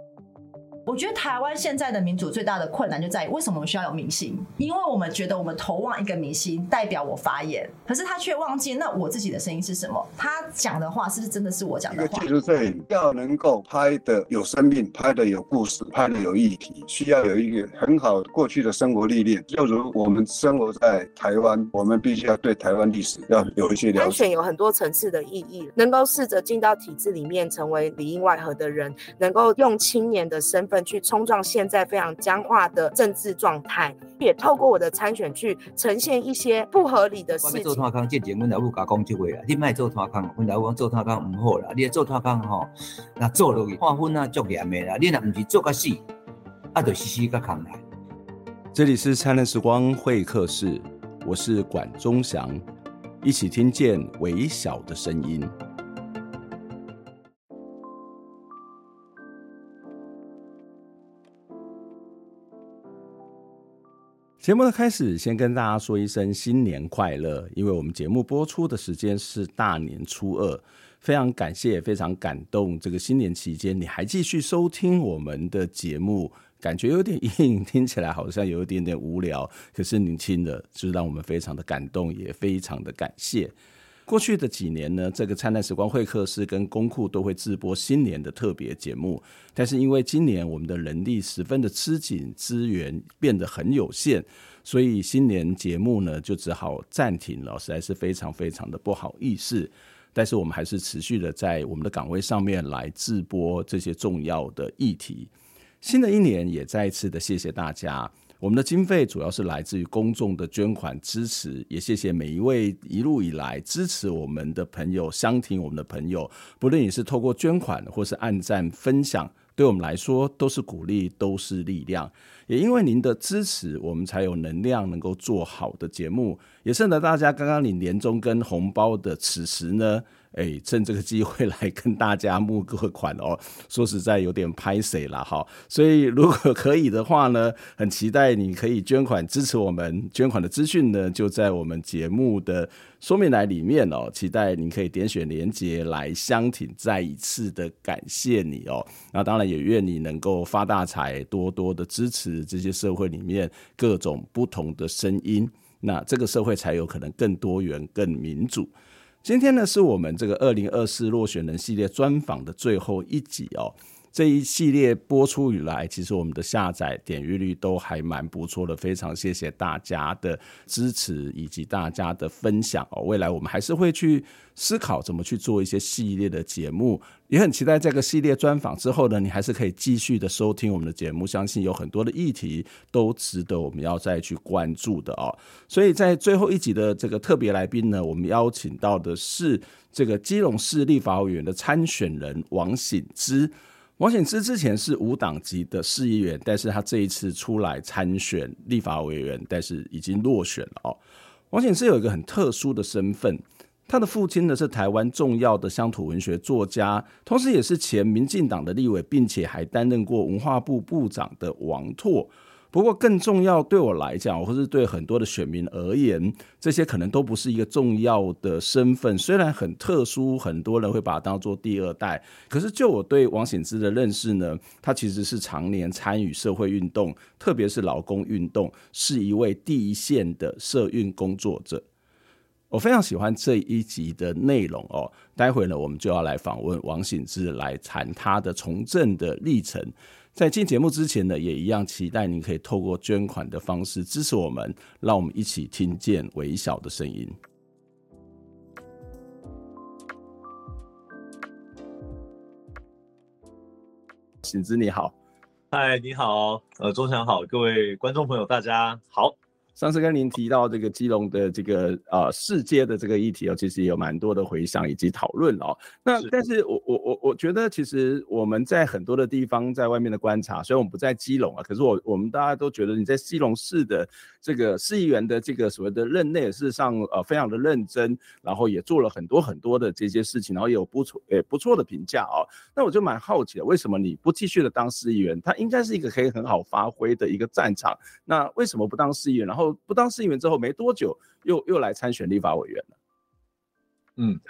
you 我觉得台湾现在的民主最大的困难就在于，为什么我们需要有明星？因为我们觉得我们投望一个明星代表我发言，可是他却忘记那我自己的声音是什么？他讲的话是不是真的是我讲的话？一个纪录片要能够拍的有生命，拍的有故事，拍的有议题，需要有一个很好过去的生活历练。就如我们生活在台湾，我们必须要对台湾历史要有一些了解。安全有很多层次的意义，能够试着进到体制里面，成为里应外合的人，能够用青年的身份。去冲撞现在非常僵化的政治状态，也透过我的参选去呈现一些不合理的事情。做做康，这节目来不加工就会了。你卖做做康，我来讲做做康唔好啦。你做做康吼，那做落去划分啊，足严的啦。你若唔是做个死，啊，就死死个扛来。这里是灿烂时光会客室，我是管中祥，一起听见微小的声音。节目的开始，先跟大家说一声新年快乐！因为我们节目播出的时间是大年初二，非常感谢，非常感动。这个新年期间，你还继续收听我们的节目，感觉有点硬，听起来好像有一点点无聊，可是您听了，就让我们非常的感动，也非常的感谢。过去的几年呢，这个灿烂时光会客室跟公库都会直播新年的特别节目，但是因为今年我们的人力十分的吃紧，资源变得很有限，所以新年节目呢就只好暂停了，实在是非常非常的不好意思。但是我们还是持续的在我们的岗位上面来直播这些重要的议题。新的一年也再一次的谢谢大家。我们的经费主要是来自于公众的捐款支持，也谢谢每一位一路以来支持我们的朋友、相挺我们的朋友，不论你是透过捐款或是按赞分享，对我们来说都是鼓励，都是力量。也因为您的支持，我们才有能量能够做好的节目。也趁着大家刚刚领年终跟红包的此时呢。哎，趁这个机会来跟大家募个款哦。说实在有点拍谢了哈，所以如果可以的话呢，很期待你可以捐款支持我们。捐款的资讯呢，就在我们节目的说明栏里面哦。期待你可以点选连接来相挺，再一次的感谢你哦。那当然也愿你能够发大财，多多的支持这些社会里面各种不同的声音，那这个社会才有可能更多元、更民主。今天呢，是我们这个二零二四落选人系列专访的最后一集哦。这一系列播出以来，其实我们的下载点阅率都还蛮不错的，非常谢谢大家的支持以及大家的分享哦。未来我们还是会去思考怎么去做一些系列的节目，也很期待这个系列专访之后呢，你还是可以继续的收听我们的节目，相信有很多的议题都值得我们要再去关注的哦。所以在最后一集的这个特别来宾呢，我们邀请到的是这个基隆市立法委员的参选人王醒之。王显之之前是无党籍的市议员，但是他这一次出来参选立法委员，但是已经落选了哦。王显之有一个很特殊的身份，他的父亲呢是台湾重要的乡土文学作家，同时也是前民进党的立委，并且还担任过文化部部长的王拓。不过更重要，对我来讲，或是对很多的选民而言，这些可能都不是一个重要的身份。虽然很特殊，很多人会把它当做第二代，可是就我对王醒之的认识呢，他其实是常年参与社会运动，特别是劳工运动，是一位第一线的社运工作者。我非常喜欢这一集的内容哦。待会呢，我们就要来访问王醒之，来谈他的从政的历程。在进节目之前呢，也一样期待您可以透过捐款的方式支持我们，让我们一起听见微小的声音。省之你好，嗨，你好，呃，中祥好，各位观众朋友，大家好。上次跟您提到这个基隆的这个呃市街的这个议题哦，其实也有蛮多的回想以及讨论哦。那但是我我我我觉得，其实我们在很多的地方在外面的观察，虽然我们不在基隆啊，可是我我们大家都觉得你在基隆市的这个市议员的这个所谓的任内，事实上呃非常的认真，然后也做了很多很多的这些事情，然后也有不错也不错的评价哦。那我就蛮好奇的，为什么你不继续的当市议员？他应该是一个可以很好发挥的一个战场，那为什么不当市议员？然后不当市议员之后没多久，又又来参选立法委员了。嗯，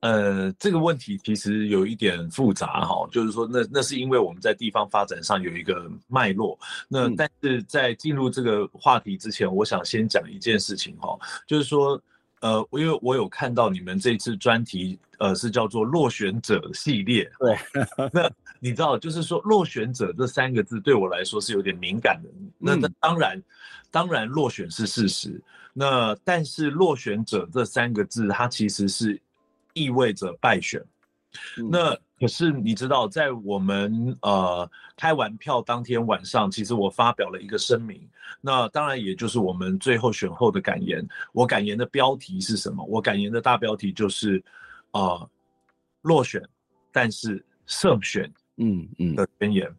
呃，这个问题其实有一点复杂哈，就是说那那是因为我们在地方发展上有一个脉络。那但是在进入这个话题之前，我想先讲一件事情哈，就是说，呃，因为我有看到你们这次专题，呃，是叫做落选者系列。对，那你知道，就是说落选者这三个字对我来说是有点敏感的。那那当然，当然落选是事实。那但是落选者这三个字，它其实是。意味着败选，那可是你知道，在我们呃开完票当天晚上，其实我发表了一个声明，那当然也就是我们最后选后的感言。我感言的标题是什么？我感言的大标题就是呃落选，但是胜选，嗯嗯的宣言，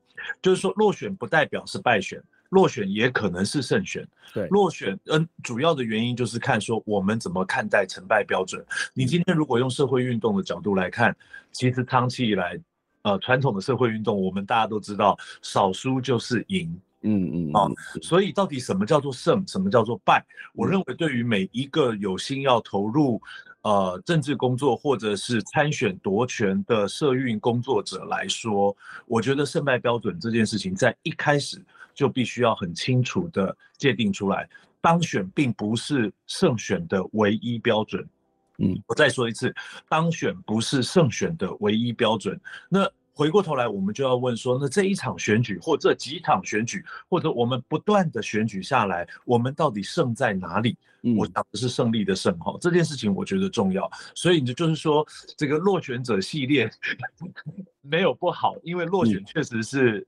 就是说落选不代表是败选。落选也可能是胜选，对，落选，嗯，主要的原因就是看说我们怎么看待成败标准。你今天如果用社会运动的角度来看，其实长期以来，呃，传统的社会运动，我们大家都知道，少输就是赢，嗯嗯啊，所以到底什么叫做胜，什么叫做败？我认为对于每一个有心要投入呃政治工作或者是参选夺权的社运工作者来说，我觉得胜败标准这件事情在一开始。就必须要很清楚的界定出来，当选并不是胜选的唯一标准。嗯，我再说一次，当选不是胜选的唯一标准。那回过头来，我们就要问说，那这一场选举或这几场选举，或者我们不断的选举下来，我们到底胜在哪里？嗯，我讲的是胜利的胜哈，这件事情我觉得重要。所以你就是说，这个落选者系列 没有不好，因为落选确实是。嗯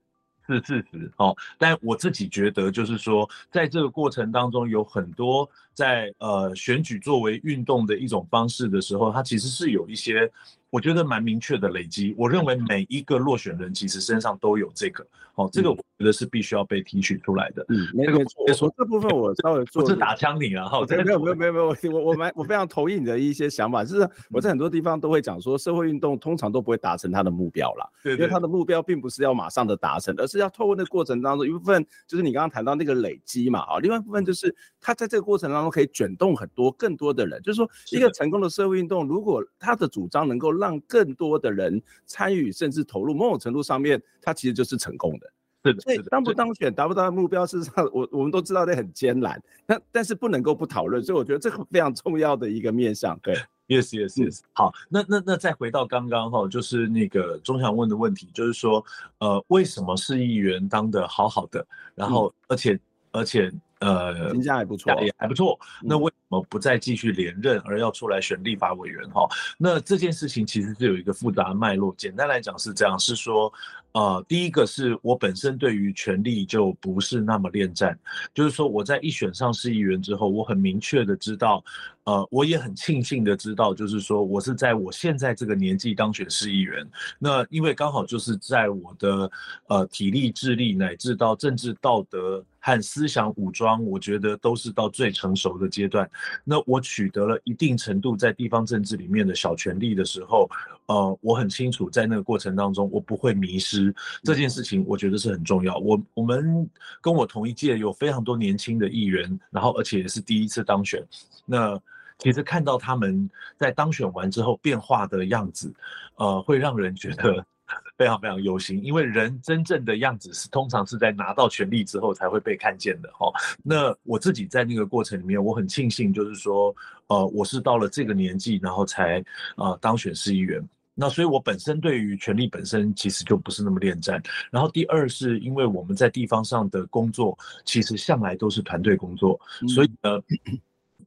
是事实哦，但我自己觉得，就是说，在这个过程当中，有很多在呃选举作为运动的一种方式的时候，它其实是有一些。我觉得蛮明确的累积，我认为每一个落选人其实身上都有这个，哦，这个我觉得是必须要被提取出来的。嗯，没错，这部分我稍微做，不是打枪你啊，哈，没有没有没有没有，我我我蛮我非常同意你的一些想法，就是我在很多地方都会讲说，社会运动通常都不会达成他的目标啦，对，因为他的目标并不是要马上的达成，而是要透过那个过程当中一部分就是你刚刚谈到那个累积嘛，啊，另外一部分就是他在这个过程当中可以卷动很多更多的人，就是说一个成功的社会运动，如果他的主张能够让更多的人参与，甚至投入，某种程度上面，它其实就是成功的。是的，所以当不当选，达不到目标，事实上，我我们都知道那很艰难。那但是不能够不讨论，所以我觉得这个非常重要的一个面向。对，yes yes yes。好，那那那再回到刚刚哈，就是那个钟祥问的问题，就是说，呃，为什么市议员当的好好的，然后而且、嗯、而且。呃，评价还不错，也还不错。那为什么不再继续连任，而要出来选立法委员？哈，那这件事情其实是有一个复杂的脉络。简单来讲是这样，是说，呃，第一个是我本身对于权力就不是那么恋战，就是说我在一选上市议员之后，我很明确的知道，呃，我也很庆幸的知道，就是说我是在我现在这个年纪当选市议员。那因为刚好就是在我的呃体力、智力乃至到政治道德。和思想武装，我觉得都是到最成熟的阶段。那我取得了一定程度在地方政治里面的小权力的时候，呃，我很清楚在那个过程当中，我不会迷失这件事情，我觉得是很重要。我我们跟我同一届有非常多年轻的议员，然后而且也是第一次当选。那其实看到他们在当选完之后变化的样子，呃，会让人觉得。非常非常忧心，因为人真正的样子是通常是在拿到权力之后才会被看见的哈。那我自己在那个过程里面，我很庆幸，就是说，呃，我是到了这个年纪，然后才呃当选市议员。那所以我本身对于权力本身其实就不是那么恋战。然后第二是因为我们在地方上的工作，其实向来都是团队工作，所以呢，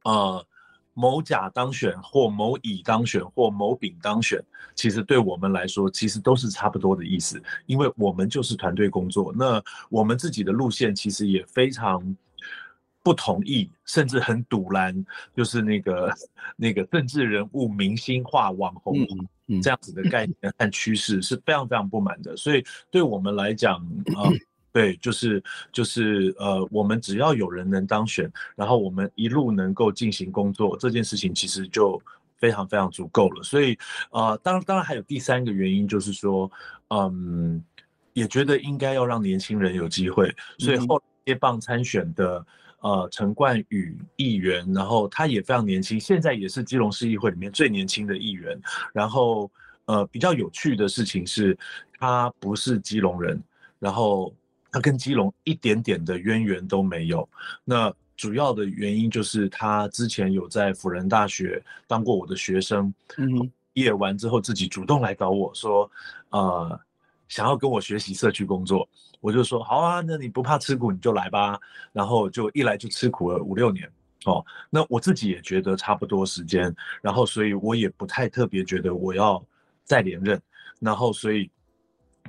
呃。某甲当选，或某乙当选，或某丙当选，其实对我们来说，其实都是差不多的意思，因为我们就是团队工作。那我们自己的路线其实也非常不同意，甚至很堵拦，就是那个 那个政治人物明星化、网红这样子的概念和趋势是非常非常不满的。所以对我们来讲啊。呃对，就是就是呃，我们只要有人能当选，然后我们一路能够进行工作，这件事情其实就非常非常足够了。所以呃，当然当然还有第三个原因，就是说，嗯，也觉得应该要让年轻人有机会，所以后来接棒参选的呃陈冠宇议员，然后他也非常年轻，现在也是基隆市议会里面最年轻的议员。然后呃比较有趣的事情是，他不是基隆人，然后他跟基隆一点点的渊源都没有。那主要的原因就是他之前有在辅仁大学当过我的学生，嗯，毕业完之后自己主动来找我说，呃。想要跟我学习社区工作，我就说好啊，那你不怕吃苦你就来吧。然后就一来就吃苦了五六年哦。那我自己也觉得差不多时间，然后所以我也不太特别觉得我要再连任，然后所以。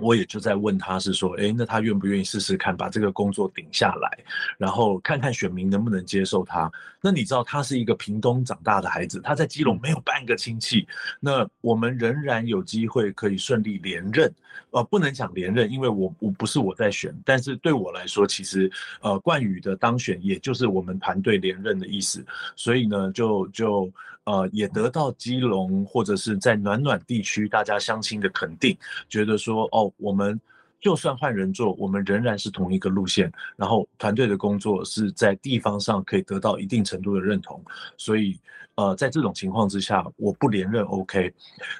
我也就在问他是说，哎，那他愿不愿意试试看把这个工作顶下来，然后看看选民能不能接受他。那你知道他是一个屏东长大的孩子，他在基隆没有半个亲戚。那我们仍然有机会可以顺利连任，呃，不能讲连任，因为我我不是我在选，但是对我来说，其实呃冠宇的当选也就是我们团队连任的意思。所以呢，就就呃也得到基隆或者是在暖暖地区大家乡亲的肯定，觉得说哦。我们就算换人做，我们仍然是同一个路线。然后团队的工作是在地方上可以得到一定程度的认同，所以呃，在这种情况之下，我不连任 OK。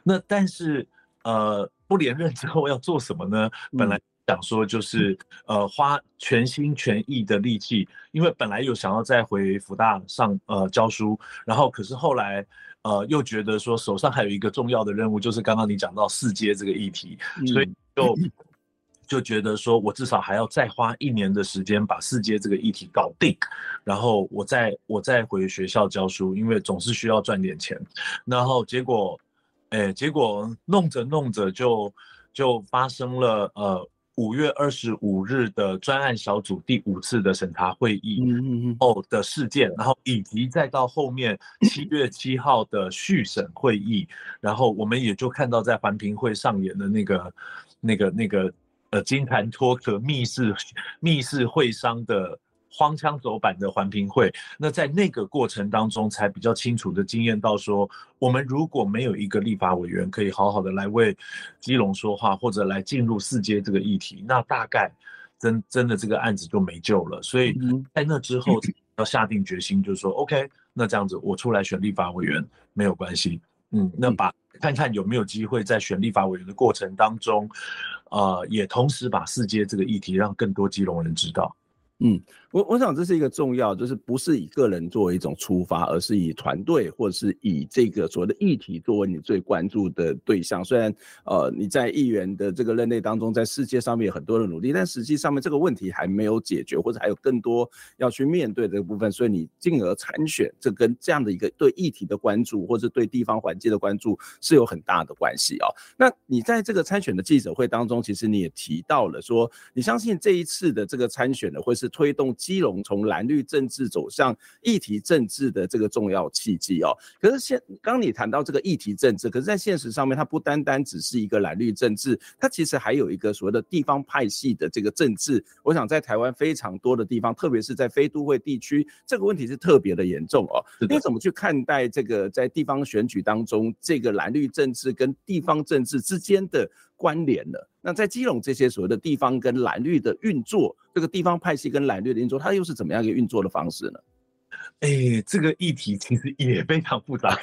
那但是呃，不连任之后要做什么呢？本来想说就是呃，花全心全意的力气，因为本来有想要再回福大上呃教书，然后可是后来。呃，又觉得说手上还有一个重要的任务，就是刚刚你讲到四阶这个议题，嗯、所以就就觉得说我至少还要再花一年的时间把四阶这个议题搞定，然后我再我再回学校教书，因为总是需要赚点钱。然后结果，哎，结果弄着弄着就就发生了呃。五月二十五日的专案小组第五次的审查会议后的事件，然后以及再到后面七月七号的续审会议，然后我们也就看到在环评会上演的那个、那个、那个呃金盘脱壳密室密室会商的。荒腔走板的环评会，那在那个过程当中，才比较清楚的经验到说，我们如果没有一个立法委员可以好好的来为基隆说话，或者来进入四阶这个议题，那大概真真的这个案子就没救了。所以在那之后要下定决心，就是说，OK，那这样子我出来选立法委员没有关系，嗯，那把看看有没有机会在选立法委员的过程当中，呃，也同时把四接这个议题让更多基隆人知道。嗯，我我想这是一个重要，就是不是以个人作为一种出发，而是以团队或者是以这个所谓的议题作为你最关注的对象。虽然呃你在议员的这个任内当中，在世界上面有很多的努力，但实际上面这个问题还没有解决，或者还有更多要去面对的部分，所以你进而参选，这跟这样的一个对议题的关注，或者对地方环境的关注是有很大的关系哦。那你在这个参选的记者会当中，其实你也提到了说，你相信这一次的这个参选的，会是。推动基隆从蓝绿政治走向议题政治的这个重要契机哦。可是现刚你谈到这个议题政治，可是在现实上面，它不单单只是一个蓝绿政治，它其实还有一个所谓的地方派系的这个政治。我想在台湾非常多的地方，特别是在非都会地区，这个问题是特别的严重哦。你怎么去看待这个在地方选举当中，这个蓝绿政治跟地方政治之间的关联了？那在基隆这些所谓的地方跟蓝绿的运作，这个地方派系跟蓝绿的运作，它又是怎么样一个运作的方式呢？哎、欸，这个议题其实也非常复杂。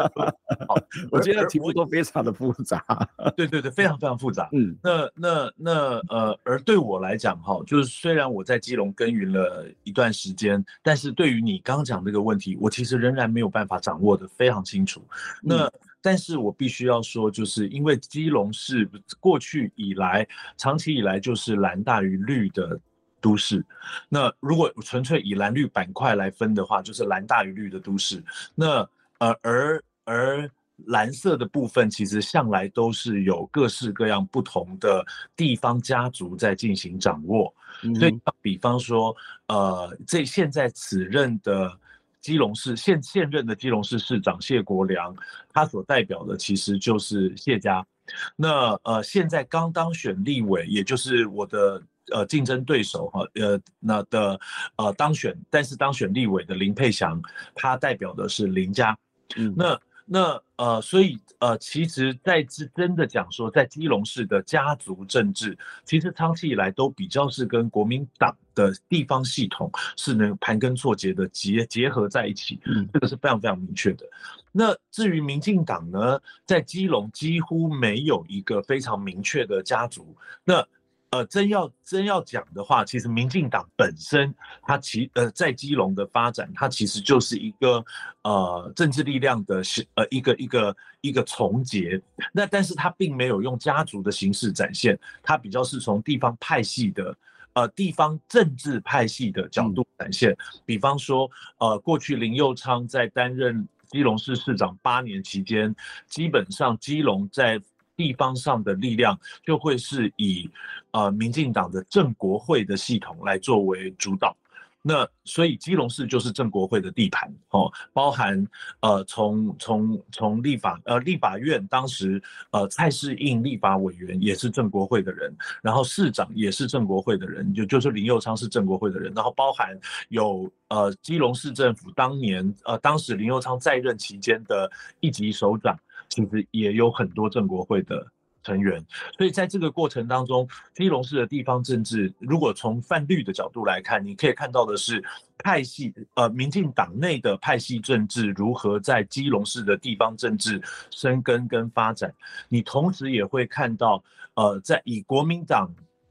好，我觉得题目都非常的复杂。对对对，非常非常复杂。嗯，那那那呃，而对我来讲哈，就是虽然我在基隆耕耘了一段时间，但是对于你刚刚讲这个问题，我其实仍然没有办法掌握的非常清楚。那、嗯但是我必须要说，就是因为基隆是过去以来、长期以来就是蓝大于绿的都市。那如果纯粹以蓝绿板块来分的话，就是蓝大于绿的都市。那呃，而而蓝色的部分其实向来都是有各式各样不同的地方家族在进行掌握。所以，比方说，呃，这现在此任的。基隆市现现任的基隆市市长谢国良，他所代表的其实就是谢家。那呃，现在刚当选立委，也就是我的呃竞争对手哈，呃那的呃当选，但是当选立委的林佩祥，他代表的是林家。嗯，那那呃，所以呃，其实在是真的讲说，在基隆市的家族政治，其实长期以来都比较是跟国民党的地方系统是能盘根错节的结结合在一起，嗯，这个是非常非常明确的。那至于民进党呢，在基隆几乎没有一个非常明确的家族，那。呃，真要真要讲的话，其实民进党本身它其呃在基隆的发展，它其实就是一个呃政治力量的呃一个一个一个重结。那但是它并没有用家族的形式展现，它比较是从地方派系的呃地方政治派系的角度展现。嗯、比方说，呃，过去林佑昌在担任基隆市市长八年期间，基本上基隆在地方上的力量就会是以呃民进党的正国会的系统来作为主导，那所以基隆市就是正国会的地盘哦，包含呃从从从立法呃立法院当时呃蔡世应立法委员也是正国会的人，然后市长也是正国会的人，就就是林佑昌是正国会的人，然后包含有呃基隆市政府当年呃当时林佑昌在任期间的一级首长。其实也有很多正国会的成员，所以在这个过程当中，基隆市的地方政治，如果从泛绿的角度来看，你可以看到的是派系，呃，民进党内的派系政治如何在基隆市的地方政治生根跟发展。你同时也会看到，呃，在以国民党，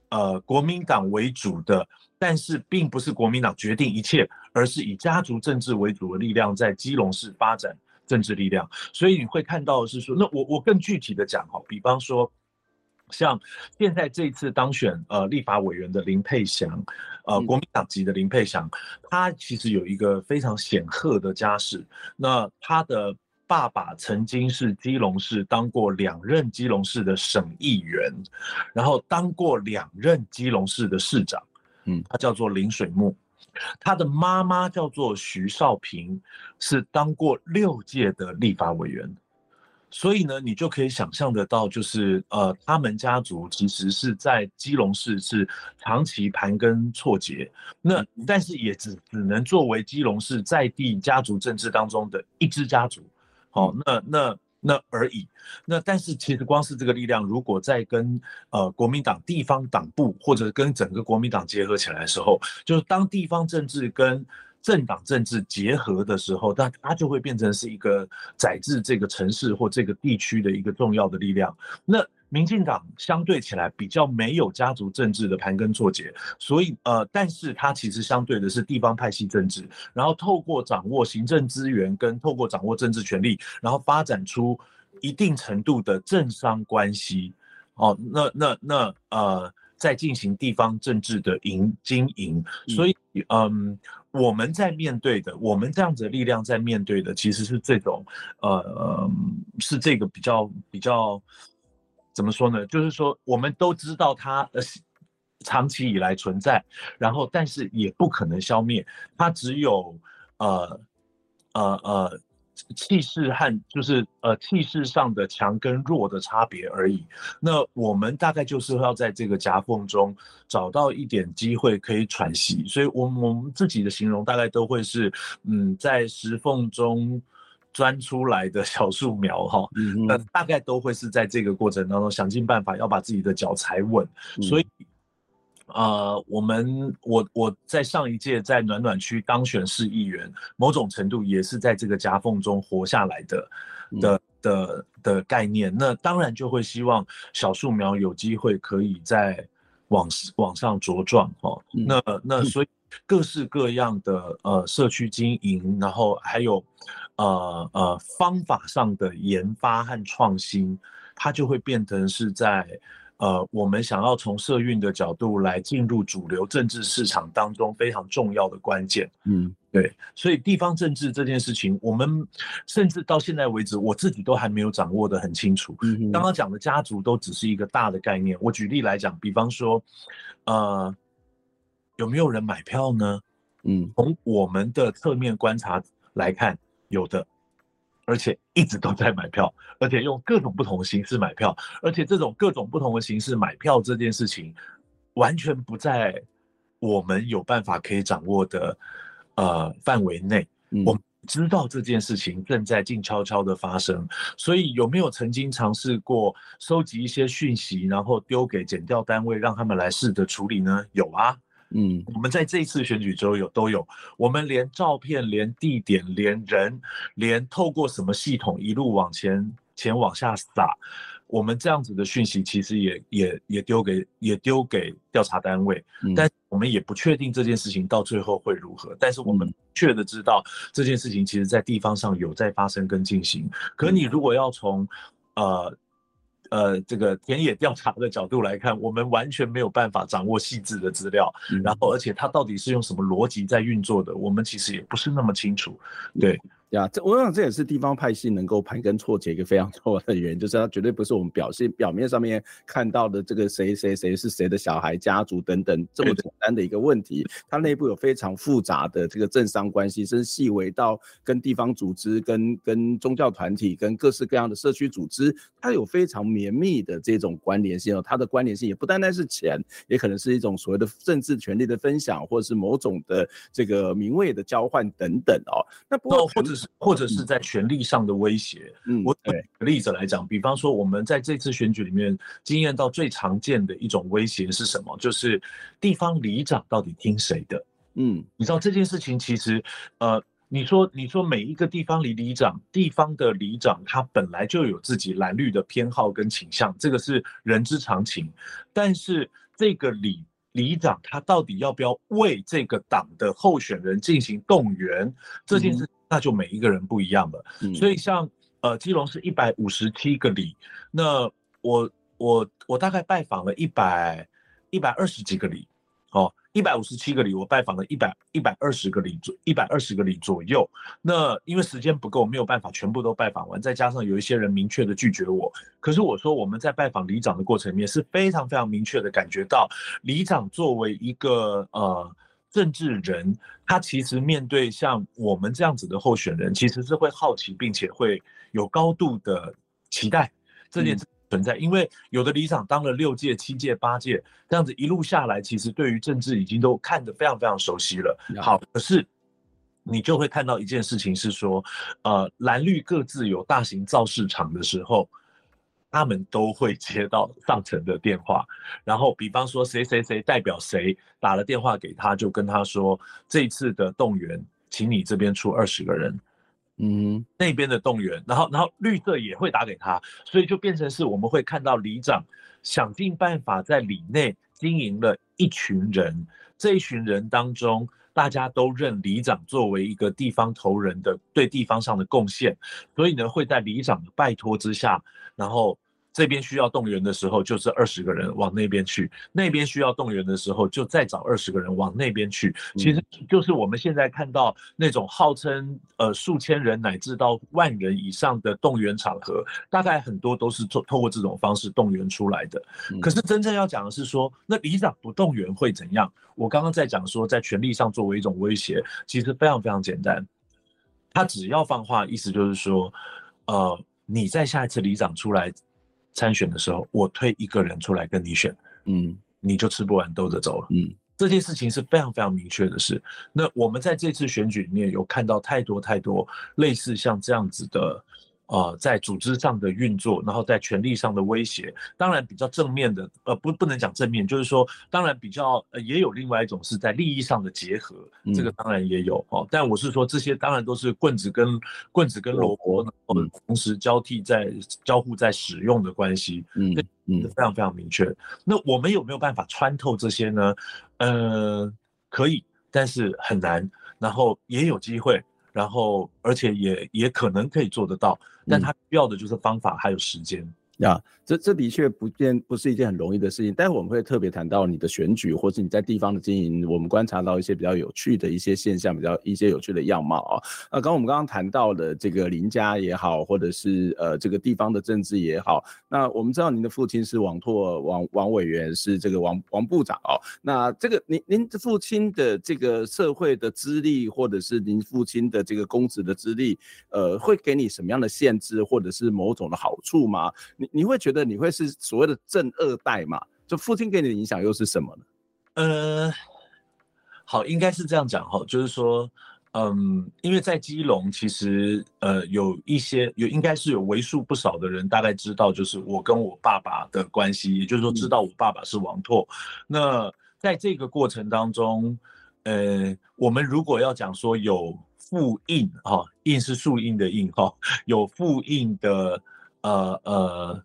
呃，国民党为主的，但是并不是国民党决定一切，而是以家族政治为主的力量在基隆市发展。政治力量，所以你会看到的是说，那我我更具体的讲哈，比方说，像现在这一次当选呃立法委员的林佩祥，呃国民党籍的林佩祥，他其实有一个非常显赫的家世，那他的爸爸曾经是基隆市当过两任基隆市的省议员，然后当过两任基隆市的市长，嗯，他叫做林水木。他的妈妈叫做徐少平，是当过六届的立法委员，所以呢，你就可以想象得到，就是呃，他们家族其实是在基隆市是长期盘根错节，那但是也只只能作为基隆市在地家族政治当中的一支家族，好、哦，那那。那而已，那但是其实光是这个力量，如果在跟呃国民党地方党部或者跟整个国民党结合起来的时候，就是当地方政治跟政党政治结合的时候，那它就会变成是一个载制这个城市或这个地区的一个重要的力量。那民进党相对起来比较没有家族政治的盘根错节，所以呃，但是它其实相对的是地方派系政治，然后透过掌握行政资源跟透过掌握政治权力，然后发展出一定程度的政商关系，哦，那那那呃，在进行地方政治的营经营，所以嗯，我们在面对的，我们这样子的力量在面对的，其实是这种呃，是这个比较比较。怎么说呢？就是说，我们都知道它呃长期以来存在，然后但是也不可能消灭，它只有呃呃呃气势和就是呃气势上的强跟弱的差别而已。那我们大概就是要在这个夹缝中找到一点机会可以喘息，所以我们我们自己的形容大概都会是嗯在石缝中。钻出来的小树苗哈，那大概都会是在这个过程当中想尽办法要把自己的脚踩稳。所以，呃，我们我我在上一届在暖暖区当选市议员，某种程度也是在这个夹缝中活下来的的的的概念。那当然就会希望小树苗有机会可以在往往上茁壮哦。那那所以各式各样的呃社区经营，然后还有。呃呃，方法上的研发和创新，它就会变成是在呃，我们想要从社运的角度来进入主流政治市场当中非常重要的关键。嗯，对，所以地方政治这件事情，我们甚至到现在为止，我自己都还没有掌握的很清楚。嗯，刚刚讲的家族都只是一个大的概念。我举例来讲，比方说，呃，有没有人买票呢？嗯，从我们的侧面观察来看。有的，而且一直都在买票，而且用各种不同的形式买票，而且这种各种不同的形式买票这件事情，完全不在我们有办法可以掌握的呃范围内。我知道这件事情正在静悄悄的发生，所以有没有曾经尝试过收集一些讯息，然后丢给检调单位，让他们来试着处理呢？有啊，嗯，我们在这一次选举中有都有，我们连照片、连地点、连人、连透过什么系统一路往前前往下撒。我们这样子的讯息，其实也也也丢给也丢给调查单位，嗯、但我们也不确定这件事情到最后会如何。但是我们确的知道这件事情，其实在地方上有在发生跟进行。可你如果要从呃呃这个田野调查的角度来看，我们完全没有办法掌握细致的资料，嗯、然后而且它到底是用什么逻辑在运作的，我们其实也不是那么清楚，对。呀，这我想这也是地方派系能够盘根错节一个非常 重要的原因，就是它绝对不是我们表现表面上面看到的这个谁谁谁是谁的小孩、家族等等这么简单的一个问题，它内部有非常复杂的这个政商关系，甚至细微到跟地方组织、跟跟宗教团体、跟各式各样的社区组织，它有非常绵密的这种关联性哦。它的关联性也不单单是钱，也可能是一种所谓的政治权力的分享，或者是某种的这个名位的交换等等哦。那不过或者是。或者是在权力上的威胁。嗯，我举个例子来讲，比方说我们在这次选举里面经验到最常见的一种威胁是什么？就是地方里长到底听谁的？嗯，你知道这件事情其实，呃，你说你说每一个地方里里长，地方的里长他本来就有自己蓝绿的偏好跟倾向，这个是人之常情。但是这个里里长他到底要不要为这个党的候选人进行动员？这件事。那就每一个人不一样了，嗯、所以像呃基隆是一百五十七个里，那我我我大概拜访了一百一百二十几个里，哦，一百五十七个里，我拜访了一百一百二十个里左一百二十个里左右。那因为时间不够，没有办法全部都拜访完，再加上有一些人明确的拒绝我。可是我说我们在拜访里长的过程里面是非常非常明确的感觉到，里长作为一个呃。政治人，他其实面对像我们这样子的候选人，其实是会好奇，并且会有高度的期待这件事存在。因为有的里长当了六届、七届、八届，这样子一路下来，其实对于政治已经都看得非常非常熟悉了。好，可是你就会看到一件事情是说，呃，蓝绿各自有大型造势场的时候。他们都会接到上层的电话，然后比方说谁谁谁代表谁打了电话给他，就跟他说这一次的动员，请你这边出二十个人，嗯，那边的动员，然后然后绿色也会打给他，所以就变成是我们会看到里长想尽办法在里内经营了一群人，这一群人当中大家都认里长作为一个地方头人的对地方上的贡献，所以呢会在里长的拜托之下，然后。这边需要动员的时候，就是二十个人往那边去；那边需要动员的时候，就再找二十个人往那边去。其实就是我们现在看到那种号称呃数千人乃至到万人以上的动员场合，大概很多都是透透过这种方式动员出来的。可是真正要讲的是说，那里长不动员会怎样？我刚刚在讲说，在权力上作为一种威胁，其实非常非常简单。他只要放话，意思就是说，呃，你在下一次里长出来。参选的时候，我推一个人出来跟你选，嗯，你就吃不完兜着走了，嗯，这件事情是非常非常明确的事。那我们在这次选举里面有看到太多太多类似像这样子的。呃，在组织上的运作，然后在权力上的威胁，当然比较正面的，呃，不，不能讲正面，就是说，当然比较，呃，也有另外一种是在利益上的结合，嗯、这个当然也有哦。但我是说，这些当然都是棍子跟棍子跟萝卜，嗯，同时交替在交互在使用的关系，嗯嗯，非常非常明确。那我们有没有办法穿透这些呢？呃，可以，但是很难，然后也有机会。然后，而且也也可能可以做得到，但他需要的就是方法还有时间。呀，这这的确不见不是一件很容易的事情。待会我们会特别谈到你的选举，或是你在地方的经营，我们观察到一些比较有趣的一些现象，比较一些有趣的样貌啊。那刚刚我们刚刚谈到的这个林家也好，或者是呃这个地方的政治也好，那我们知道您的父亲是王拓王王委员，是这个王王部长哦。那这个您您的父亲的这个社会的资历，或者是您父亲的这个公职的资历，呃，会给你什么样的限制，或者是某种的好处吗？你你会觉得你会是所谓的正二代嘛？就父亲给你的影响又是什么呢？呃，好，应该是这样讲哈，就是说，嗯，因为在基隆，其实呃有一些有应该是有为数不少的人大概知道，就是我跟我爸爸的关系，也就是说知道我爸爸是王拓。那在这个过程当中，呃，我们如果要讲说有复印哈，印是树印的印哈，有复印的呃呃。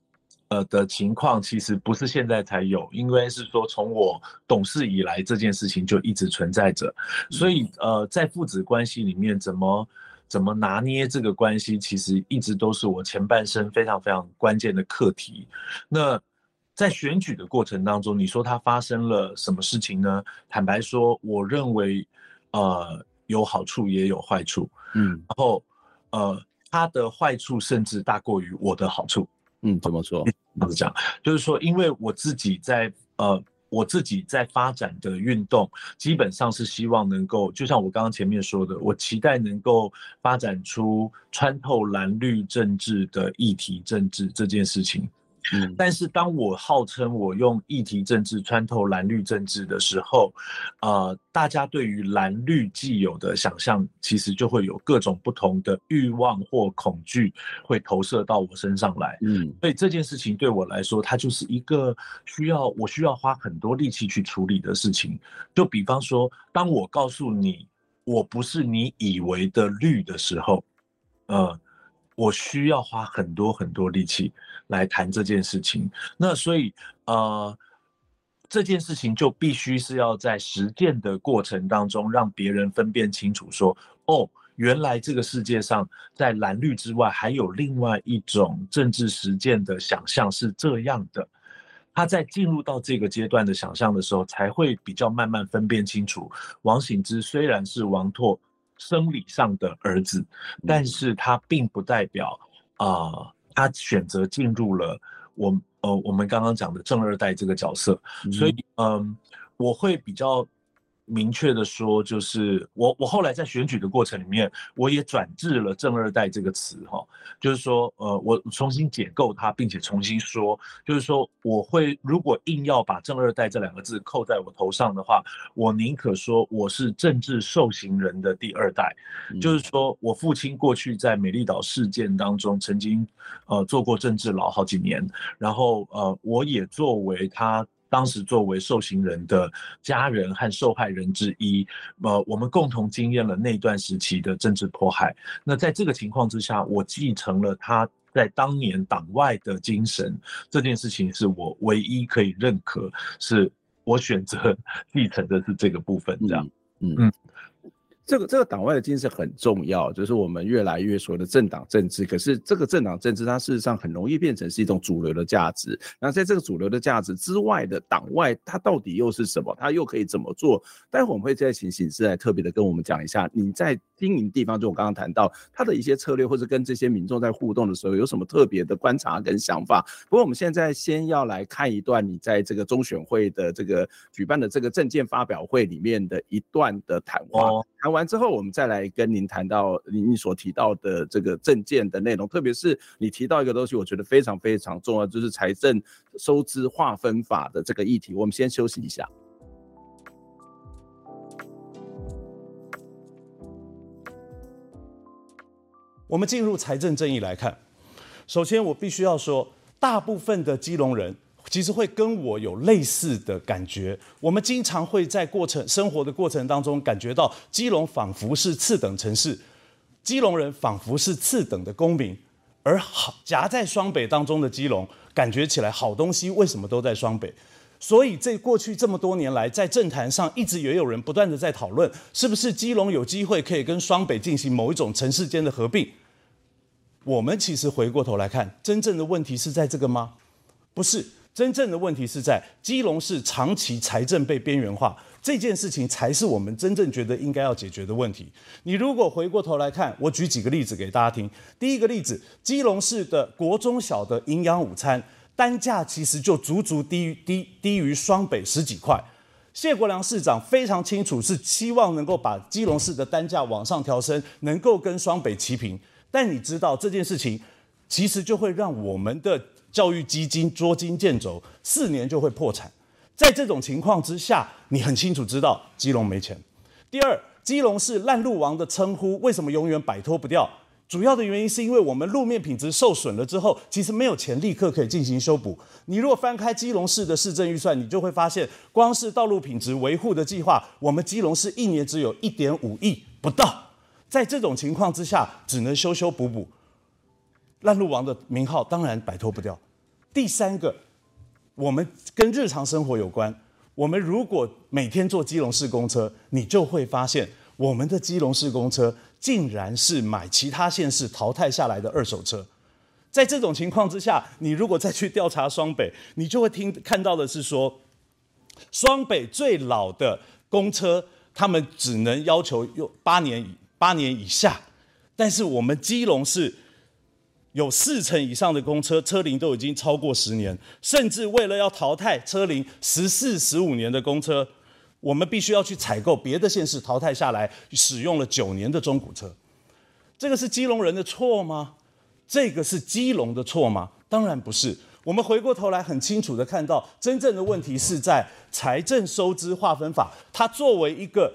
呃的情况其实不是现在才有，因为是说从我懂事以来这件事情就一直存在着，所以呃在父子关系里面怎么怎么拿捏这个关系，其实一直都是我前半生非常非常关键的课题。那在选举的过程当中，你说它发生了什么事情呢？坦白说，我认为呃有好处也有坏处，嗯，然后呃它的坏处甚至大过于我的好处。嗯，怎么说？怎么讲？就是说，因为我自己在呃，我自己在发展的运动，基本上是希望能够，就像我刚刚前面说的，我期待能够发展出穿透蓝绿政治的议题政治这件事情。嗯，但是当我号称我用议题政治穿透蓝绿政治的时候，呃，大家对于蓝绿既有的想象，其实就会有各种不同的欲望或恐惧会投射到我身上来。嗯，所以这件事情对我来说，它就是一个需要我需要花很多力气去处理的事情。就比方说，当我告诉你我不是你以为的绿的时候，呃。我需要花很多很多力气来谈这件事情，那所以呃，这件事情就必须是要在实践的过程当中，让别人分辨清楚说，哦，原来这个世界上在蓝绿之外，还有另外一种政治实践的想象是这样的。他在进入到这个阶段的想象的时候，才会比较慢慢分辨清楚，王醒之虽然是王拓。生理上的儿子，但是他并不代表啊、呃，他选择进入了我呃我们刚刚讲的正二代这个角色，所以嗯、呃，我会比较。明确的说，就是我我后来在选举的过程里面，我也转制了“正二代”这个词哈，就是说，呃，我重新解构它，并且重新说，就是说，我会如果硬要把“正二代”这两个字扣在我头上的话，我宁可说我是政治受刑人的第二代，就是说我父亲过去在美丽岛事件当中曾经呃做过政治牢好几年，然后呃我也作为他。当时作为受刑人的家人和受害人之一，呃，我们共同经验了那段时期的政治迫害。那在这个情况之下，我继承了他在当年党外的精神，这件事情是我唯一可以认可，是我选择 继承的是这个部分，这样，嗯。嗯这个这个党外的精神很重要，就是我们越来越说的政党政治。可是这个政党政治，它事实上很容易变成是一种主流的价值。那在这个主流的价值之外的党外，它到底又是什么？它又可以怎么做？待会我们会再请醒狮来特别的跟我们讲一下，你在经营地方，就我刚刚谈到他的一些策略，或者跟这些民众在互动的时候，有什么特别的观察跟想法？不过我们现在先要来看一段你在这个中选会的这个举办的这个证件发表会里面的一段的谈话。谈完之后，我们再来跟您谈到您所提到的这个证件的内容，特别是你提到一个东西，我觉得非常非常重要，就是财政收支划分法的这个议题。我们先休息一下。我们进入财政正义来看，首先我必须要说，大部分的基隆人。其实会跟我有类似的感觉，我们经常会在过程生活的过程当中感觉到基隆仿佛是次等城市，基隆人仿佛是次等的公民，而好夹在双北当中的基隆，感觉起来好东西为什么都在双北？所以这过去这么多年来，在政坛上一直也有人不断的在讨论，是不是基隆有机会可以跟双北进行某一种城市间的合并？我们其实回过头来看，真正的问题是在这个吗？不是。真正的问题是在基隆市长期财政被边缘化这件事情，才是我们真正觉得应该要解决的问题。你如果回过头来看，我举几个例子给大家听。第一个例子，基隆市的国中小的营养午餐单价其实就足足低于低低于双北十几块。谢国梁市长非常清楚，是希望能够把基隆市的单价往上调升，能够跟双北齐平。但你知道这件事情，其实就会让我们的。教育基金捉襟见肘，四年就会破产。在这种情况之下，你很清楚知道基隆没钱。第二，基隆是烂路王的称呼，为什么永远摆脱不掉？主要的原因是因为我们路面品质受损了之后，其实没有钱立刻可以进行修补。你如果翻开基隆市的市政预算，你就会发现，光是道路品质维护的计划，我们基隆市一年只有一点五亿不到。在这种情况之下，只能修修补补，烂路王的名号当然摆脱不掉。第三个，我们跟日常生活有关。我们如果每天坐基隆市公车，你就会发现，我们的基隆市公车。竟然是买其他县市淘汰下来的二手车，在这种情况之下，你如果再去调查双北，你就会听看到的是说，双北最老的公车，他们只能要求用八年八年以下，但是我们基隆市有四成以上的公车车龄都已经超过十年，甚至为了要淘汰车龄十四、十五年的公车。我们必须要去采购别的县市淘汰下来使用了九年的中古车，这个是基隆人的错吗？这个是基隆的错吗？当然不是。我们回过头来很清楚的看到，真正的问题是在财政收支划分法，它作为一个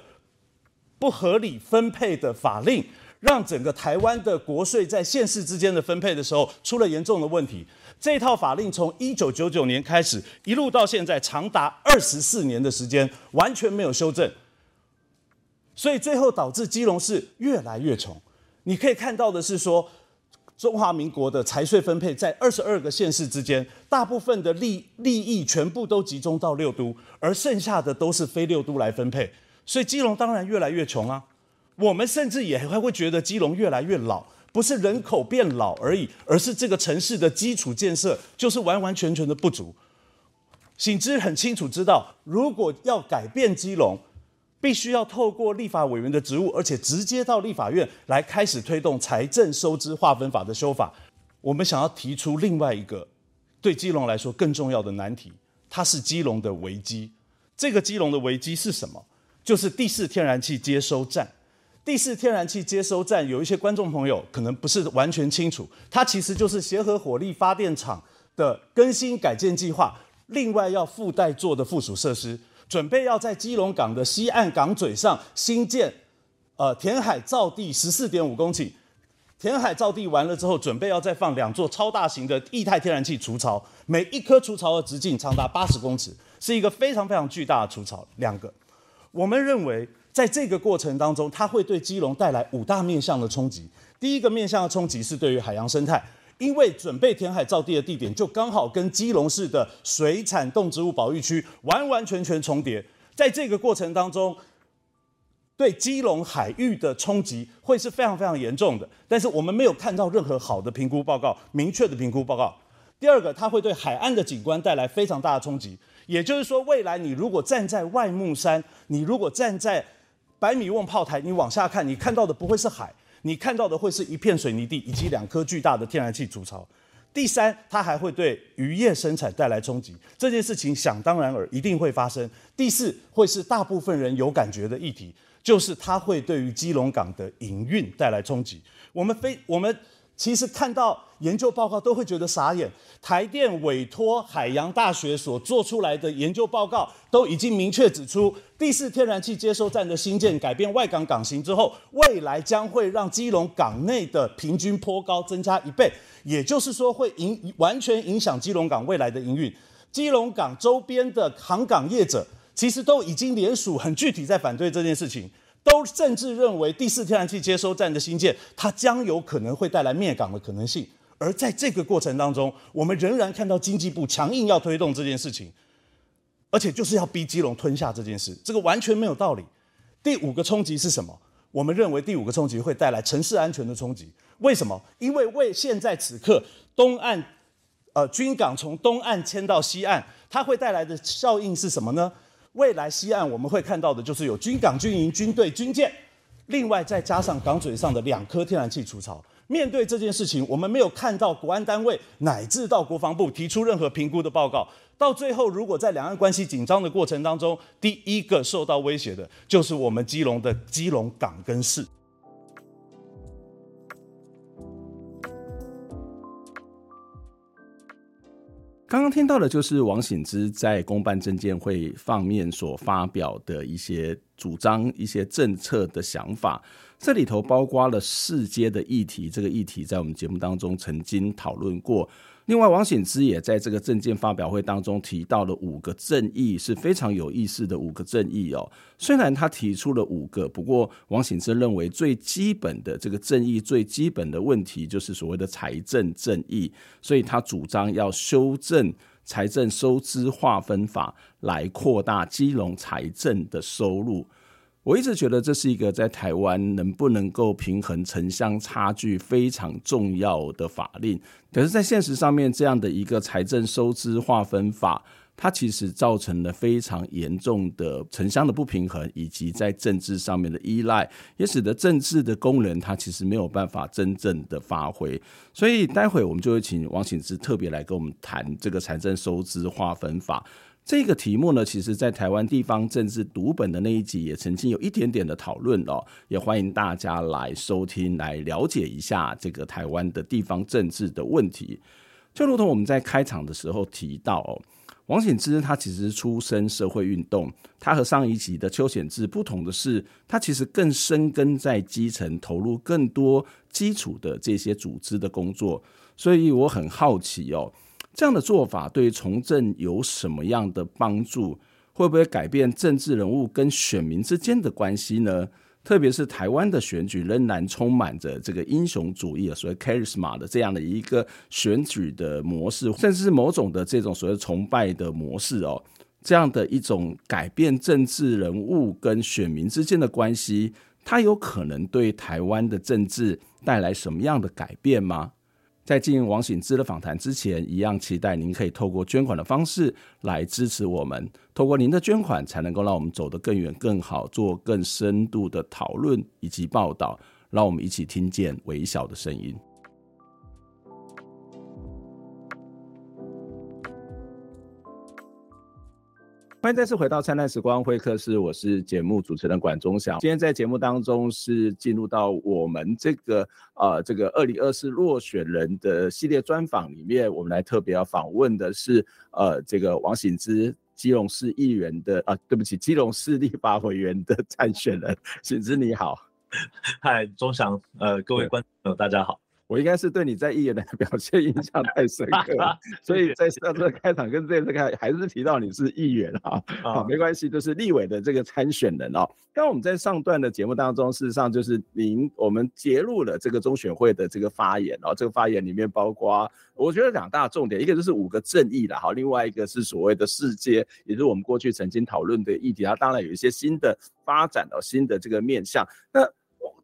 不合理分配的法令，让整个台湾的国税在县市之间的分配的时候出了严重的问题。这套法令从一九九九年开始，一路到现在，长达二十四年的时间，完全没有修正，所以最后导致基隆市越来越穷。你可以看到的是说，中华民国的财税分配在二十二个县市之间，大部分的利利益全部都集中到六都，而剩下的都是非六都来分配，所以基隆当然越来越穷啊。我们甚至也还会觉得基隆越来越老。不是人口变老而已，而是这个城市的基础建设就是完完全全的不足。醒之很清楚知道，如果要改变基隆，必须要透过立法委员的职务，而且直接到立法院来开始推动财政收支划分法的修法。我们想要提出另外一个对基隆来说更重要的难题，它是基隆的危机。这个基隆的危机是什么？就是第四天然气接收站。第四天然气接收站，有一些观众朋友可能不是完全清楚，它其实就是协和火力发电厂的更新改建计划，另外要附带做的附属设施，准备要在基隆港的西岸港嘴上新建，呃，填海造地十四点五公顷，填海造地完了之后，准备要再放两座超大型的液态天然气储槽，每一颗储槽的直径长达八十公尺，是一个非常非常巨大的储槽，两个，我们认为。在这个过程当中，它会对基隆带来五大面向的冲击。第一个面向的冲击是对于海洋生态，因为准备填海造地的地点就刚好跟基隆市的水产动植物保育区完完全全重叠。在这个过程当中，对基隆海域的冲击会是非常非常严重的。但是我们没有看到任何好的评估报告，明确的评估报告。第二个，它会对海岸的景观带来非常大的冲击。也就是说，未来你如果站在外木山，你如果站在百米瓮炮台，你往下看，你看到的不会是海，你看到的会是一片水泥地以及两颗巨大的天然气筑巢。第三，它还会对渔业生产带来冲击，这件事情想当然尔一定会发生。第四，会是大部分人有感觉的议题，就是它会对于基隆港的营运带来冲击。我们非我们。其实看到研究报告都会觉得傻眼。台电委托海洋大学所做出来的研究报告都已经明确指出，第四天然气接收站的兴建改变外港港型之后，未来将会让基隆港内的平均坡高增加一倍，也就是说会影完全影响基隆港未来的营运。基隆港周边的航港业者其实都已经联署很具体在反对这件事情。都甚至认为第四天然气接收站的兴建，它将有可能会带来灭港的可能性。而在这个过程当中，我们仍然看到经济部强硬要推动这件事情，而且就是要逼基隆吞下这件事，这个完全没有道理。第五个冲击是什么？我们认为第五个冲击会带来城市安全的冲击。为什么？因为为现在此刻东岸，呃，军港从东岸迁到西岸，它会带来的效应是什么呢？未来西岸我们会看到的就是有军港、军营、军队、军舰，另外再加上港嘴上的两颗天然气储槽。面对这件事情，我们没有看到国安单位乃至到国防部提出任何评估的报告。到最后，如果在两岸关系紧张的过程当中，第一个受到威胁的就是我们基隆的基隆港跟市。刚刚听到的就是王醒之在公办证监会方面所发表的一些主张、一些政策的想法。这里头包括了四阶的议题，这个议题在我们节目当中曾经讨论过。另外，王显之也在这个政见发表会当中提到了五个正义，是非常有意思的五个正义哦。虽然他提出了五个，不过王显之认为最基本的这个正义，最基本的问题就是所谓的财政正义，所以他主张要修正财政收支划分法，来扩大基隆财政的收入。我一直觉得这是一个在台湾能不能够平衡城乡差距非常重要的法令。可是，在现实上面，这样的一个财政收支划分法，它其实造成了非常严重的城乡的不平衡，以及在政治上面的依赖，也使得政治的功能它其实没有办法真正的发挥。所以，待会我们就会请王醒之特别来跟我们谈这个财政收支划分法。这个题目呢，其实在台湾地方政治读本的那一集也曾经有一点点的讨论哦，也欢迎大家来收听，来了解一下这个台湾的地方政治的问题。就如同我们在开场的时候提到哦，王显之他其实出身社会运动，他和上一集的邱显志不同的是，他其实更深耕在基层，投入更多基础的这些组织的工作，所以我很好奇哦。这样的做法对从政有什么样的帮助？会不会改变政治人物跟选民之间的关系呢？特别是台湾的选举仍然充满着这个英雄主义，所谓 charisma 的这样的一个选举的模式，甚至是某种的这种所谓崇拜的模式哦。这样的一种改变政治人物跟选民之间的关系，它有可能对台湾的政治带来什么样的改变吗？在进行王醒之的访谈之前，一样期待您可以透过捐款的方式来支持我们。透过您的捐款，才能够让我们走得更远、更好，做更深度的讨论以及报道。让我们一起听见微小的声音。欢迎再次回到灿烂时光会客室，我是节目主持人管中祥。今天在节目当中是进入到我们这个呃这个二零二四落选人的系列专访里面，我们来特别要访问的是呃这个王醒之基隆市议员的啊，对不起，基隆市立法委员的参选人，醒之你好，嗨，钟祥，呃各位观众朋友大家好。我应该是对你在议员的 表现印象太深刻了，所以在上次开场跟这次开还是提到你是议员啊，好，没关系，就是立委的这个参选人哦。刚刚我们在上段的节目当中，事实上就是您我们揭露了这个中选会的这个发言哦，这个发言里面包括我觉得两大重点，一个就是五个正义啦，好，另外一个是所谓的世界，也就是我们过去曾经讨论的议题，它当然有一些新的发展哦，新的这个面向，那。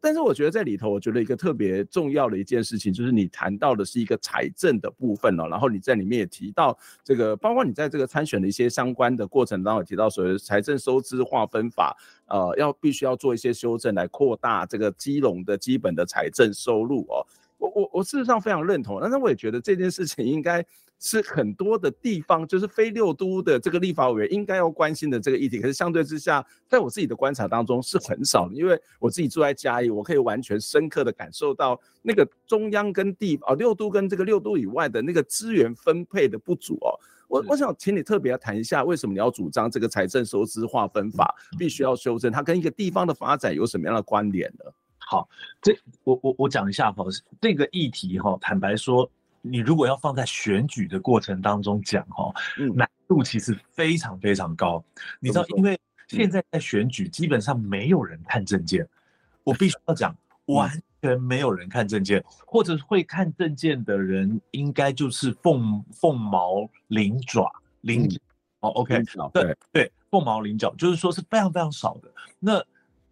但是我觉得在里头，我觉得一个特别重要的一件事情，就是你谈到的是一个财政的部分哦，然后你在里面也提到这个，包括你在这个参选的一些相关的过程当中，也提到所谓财政收支划分法，呃，要必须要做一些修正来扩大这个基隆的基本的财政收入哦。我我我事实上非常认同，但是我也觉得这件事情应该。是很多的地方，就是非六都的这个立法委员应该要关心的这个议题，可是相对之下，在我自己的观察当中是很少的，因为我自己住在嘉义，我可以完全深刻的感受到那个中央跟地哦六都跟这个六都以外的那个资源分配的不足哦。我我想请你特别要谈一下，为什么你要主张这个财政收支划分法必须要修正？它跟一个地方的发展有什么样的关联呢？好，这我我我讲一下哈，这个议题哈，坦白说。你如果要放在选举的过程当中讲哈，难度其实非常非常高。你知道，因为现在在选举，基本上没有人看证件。我必须要讲，完全没有人看证件，或者会看证件的人，应该就是凤凤毛麟爪麟。哦，OK，对对，凤毛麟角，就是说是非常非常少的。那。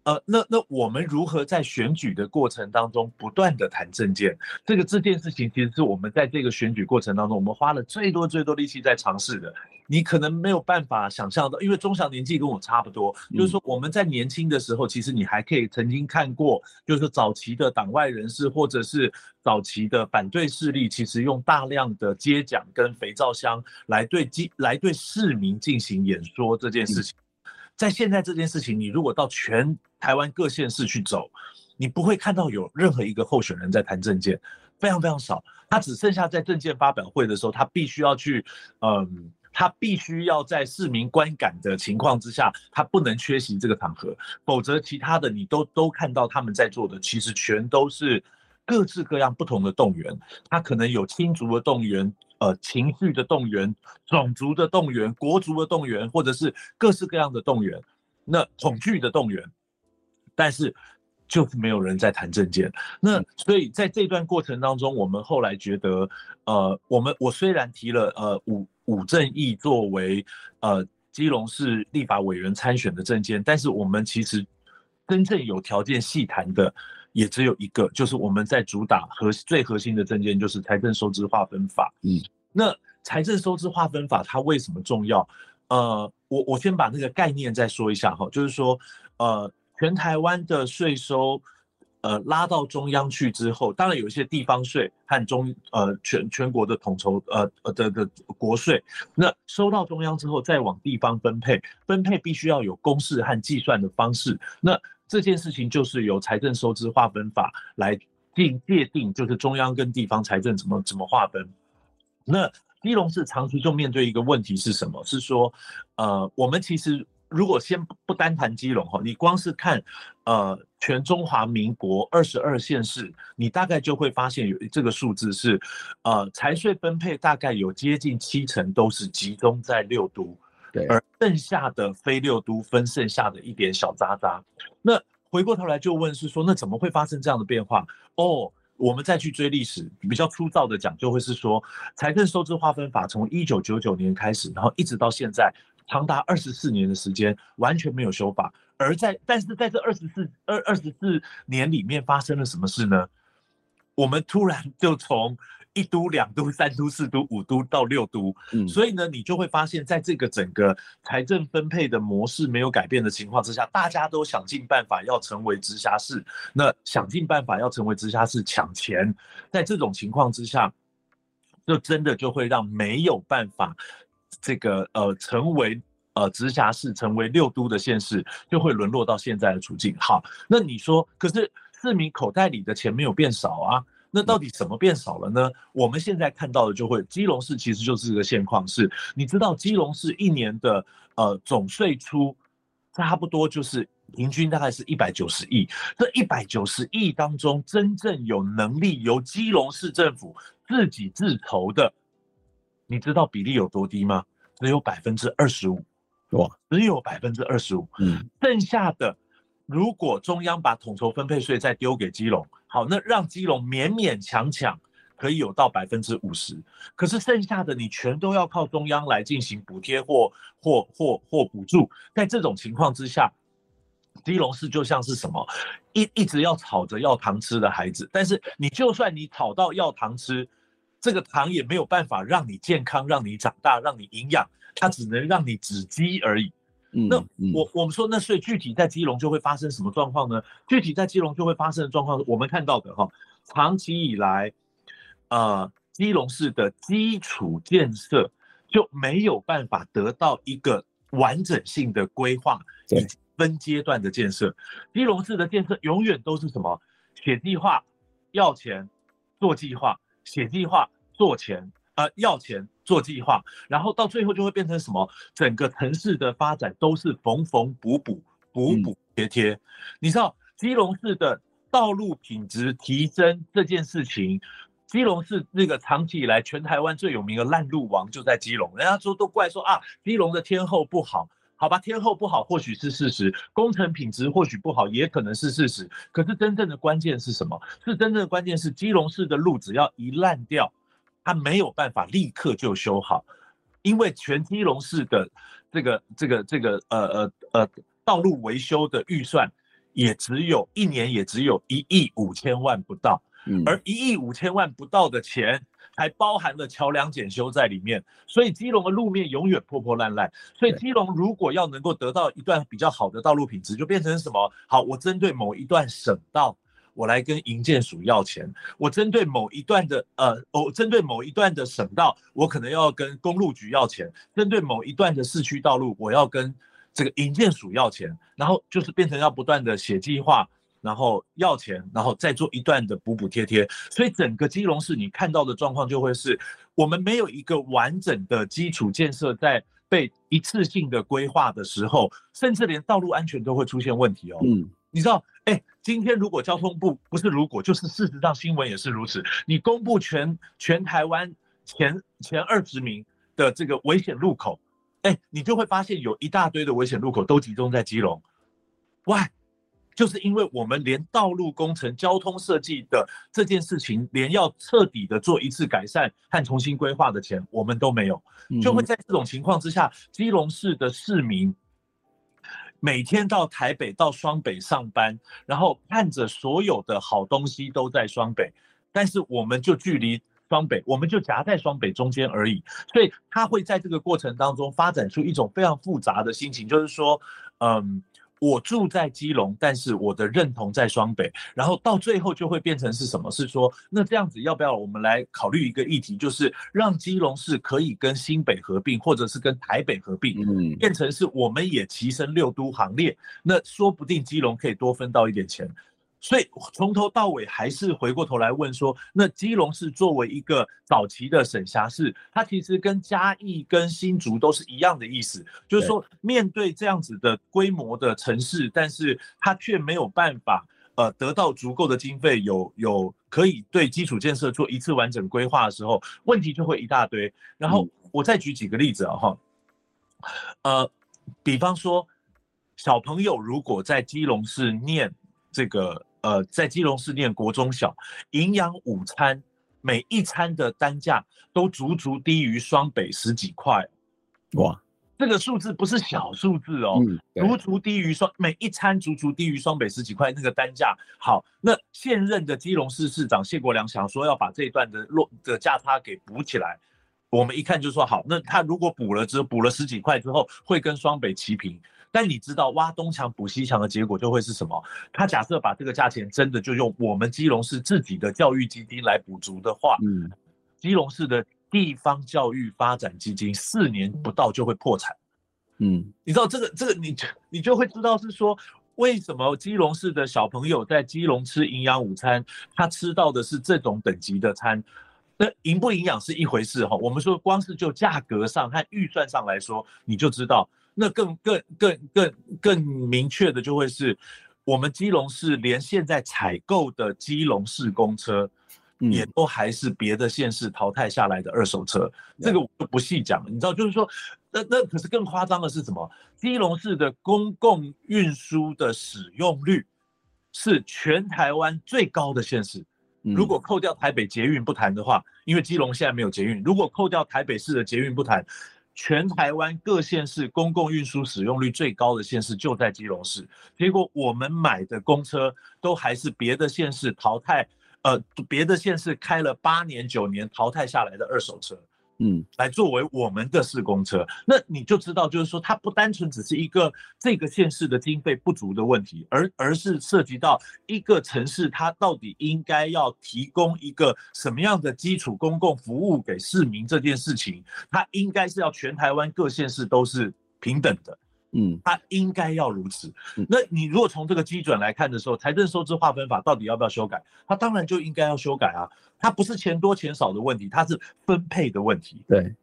呃，那那我们如何在选举的过程当中不断的谈政见？这个这件事情其实是我们在这个选举过程当中，我们花了最多最多力气在尝试的。你可能没有办法想象到，因为中祥年纪跟我差不多，就是说我们在年轻的时候，其实你还可以曾经看过，就是说早期的党外人士或者是早期的反对势力，其实用大量的街讲跟肥皂箱来对基来对市民进行演说这件事情。在现在这件事情，你如果到全台湾各县市去走，你不会看到有任何一个候选人在谈政见，非常非常少。他只剩下在政见发表会的时候，他必须要去，嗯，他必须要在市民观感的情况之下，他不能缺席这个场合，否则其他的你都都看到他们在做的，其实全都是各式各样不同的动员。他可能有亲族的动员，呃，情绪的动员，种族的动员，国族的动员，或者是各式各样的动员，那恐惧的动员，但是。就是没有人在谈政见，那所以在这段过程当中，我们后来觉得，呃，我们我虽然提了呃五五正义作为呃基隆市立法委员参选的政见，但是我们其实真正有条件细谈的也只有一个，就是我们在主打核最核心的证件就是财政收支划分法。嗯，那财政收支划分法它为什么重要？呃，我我先把那个概念再说一下哈，就是说呃。全台湾的税收，呃，拉到中央去之后，当然有一些地方税和中呃全全国的统筹呃呃的的国税，那收到中央之后再往地方分配，分配必须要有公式和计算的方式。那这件事情就是由财政收支划分法来定界定，就是中央跟地方财政怎么怎么划分。那基隆市长期就面对一个问题是什么？是说，呃，我们其实。如果先不单谈基隆哈，你光是看，呃，全中华民国二十二县市，你大概就会发现有这个数字是，呃，财税分配大概有接近七成都是集中在六都，而剩下的非六都分剩下的一点小渣渣。那回过头来就问是说，那怎么会发生这样的变化？哦，我们再去追历史，比较粗糙的讲，就会是说，财政收支划分法从一九九九年开始，然后一直到现在。长达二十四年的时间，完全没有修法，而在但是在这二十四二二十四年里面发生了什么事呢？我们突然就从一都、两都、三都、四都、五都到六都，嗯，所以呢，你就会发现，在这个整个财政分配的模式没有改变的情况之下，大家都想尽办法要成为直辖市，那想尽办法要成为直辖市抢钱，在这种情况之下，就真的就会让没有办法。这个呃，成为呃直辖市，成为六都的县市，就会沦落到现在的处境。好，那你说，可是市民口袋里的钱没有变少啊？那到底什么变少了呢？我们现在看到的就会，基隆市其实就是一个现况。是，你知道基隆市一年的呃总税出，差不多就是平均大概是一百九十亿。这一百九十亿当中，真正有能力由基隆市政府自己自筹的。你知道比例有多低吗？只有百分之二十五，哇，只有百分之二十五。嗯，剩下的，如果中央把统筹分配税再丢给基隆，好，那让基隆勉勉强强可以有到百分之五十。可是剩下的你全都要靠中央来进行补贴或或或或补助。在这种情况之下，基隆市就像是什么，一一直要吵着要糖吃的孩子。但是你就算你吵到要糖吃。这个糖也没有办法让你健康，让你长大，让你营养，它只能让你止饥而已。嗯，那我我们说，那所以具体在基隆就会发生什么状况呢？具体在基隆就会发生的状况，我们看到的哈，长期以来，呃，基隆市的基础建设就没有办法得到一个完整性的规划以及分阶段的建设。基隆市的建设永远都是什么？写计划，要钱，做计划。写计划做钱，呃，要钱做计划，然后到最后就会变成什么？整个城市的发展都是缝缝补补，补补贴贴。你知道基隆市的道路品质提升这件事情，基隆市那个长期以来全台湾最有名的烂路王就在基隆，人家说都怪说啊，基隆的天后不好。好吧，天后不好或许是事实，工程品质或许不好也可能是事实。可是真正的关键是什么？是真正的关键是基隆市的路只要一烂掉，它没有办法立刻就修好，因为全基隆市的这个这个这个呃呃呃道路维修的预算也只有一年也只有一亿五千万不到，嗯，而一亿五千万不到的钱。还包含了桥梁检修在里面，所以基隆的路面永远破破烂烂。所以基隆如果要能够得到一段比较好的道路品质，就变成什么？好，我针对某一段省道，我来跟营建署要钱；我针对某一段的呃，我针对某一段的省道，我可能要跟公路局要钱；针对某一段的市区道路，我要跟这个营建署要钱。然后就是变成要不断的写计划，然后要钱，然后再做一段的补补贴贴，所以整个基隆市你看到的状况就会是，我们没有一个完整的基础建设在被一次性的规划的时候，甚至连道路安全都会出现问题哦。嗯，你知道，哎，今天如果交通部不是如果，就是事实上新闻也是如此，你公布全全台湾前前二十名的这个危险路口，哎，你就会发现有一大堆的危险路口都集中在基隆，喂。就是因为我们连道路工程、交通设计的这件事情，连要彻底的做一次改善和重新规划的钱，我们都没有，就会在这种情况之下，基隆市的市民每天到台北、到双北上班，然后看着所有的好东西都在双北，但是我们就距离双北，我们就夹在双北中间而已，所以他会在这个过程当中发展出一种非常复杂的心情，就是说，嗯。我住在基隆，但是我的认同在双北，然后到最后就会变成是什么？是说，那这样子要不要我们来考虑一个议题，就是让基隆市可以跟新北合并，或者是跟台北合并，嗯，变成是我们也跻身六都行列，那说不定基隆可以多分到一点钱。所以从头到尾还是回过头来问说，那基隆市作为一个早期的省辖市，它其实跟嘉义、跟新竹都是一样的意思，就是说面对这样子的规模的城市，但是它却没有办法呃得到足够的经费，有有可以对基础建设做一次完整规划的时候，问题就会一大堆。然后我再举几个例子啊哈，呃，比方说小朋友如果在基隆市念这个。呃，在基隆市念国中小，营养午餐每一餐的单价都足足低于双北十几块，哇，这个数字不是小数字哦，嗯、足足低于双每一餐足足低于双北十几块那个单价。好，那现任的基隆市市长谢国良想说要把这一段的落的价差给补起来，我们一看就说好，那他如果补了之后补了十几块之后，会跟双北齐平。但你知道挖东墙补西墙的结果就会是什么？他假设把这个价钱真的就用我们基隆市自己的教育基金来补足的话，嗯，基隆市的地方教育发展基金四年不到就会破产，嗯，你知道这个这个你你就会知道是说为什么基隆市的小朋友在基隆吃营养午餐，他吃到的是这种等级的餐，那营不营养是一回事哈，我们说光是就价格上和预算上来说，你就知道。那更更更更更明确的就会是，我们基隆市连现在采购的基隆市公车，也都还是别的县市淘汰下来的二手车。这个我就不细讲了，你知道，就是说，那那可是更夸张的是什么？基隆市的公共运输的使用率是全台湾最高的县市。如果扣掉台北捷运不谈的话，因为基隆现在没有捷运，如果扣掉台北市的捷运不谈。全台湾各县市公共运输使用率最高的县市就在基隆市，结果我们买的公车都还是别的县市淘汰，呃，别的县市开了八年九年淘汰下来的二手车。嗯，来作为我们的试公车，那你就知道，就是说它不单纯只是一个这个县市的经费不足的问题，而而是涉及到一个城市它到底应该要提供一个什么样的基础公共服务给市民这件事情，它应该是要全台湾各县市都是平等的。嗯，它应该要如此。那你如果从这个基准来看的时候，财政收支划分法到底要不要修改？它当然就应该要修改啊。它不是钱多钱少的问题，它是分配的问题。对。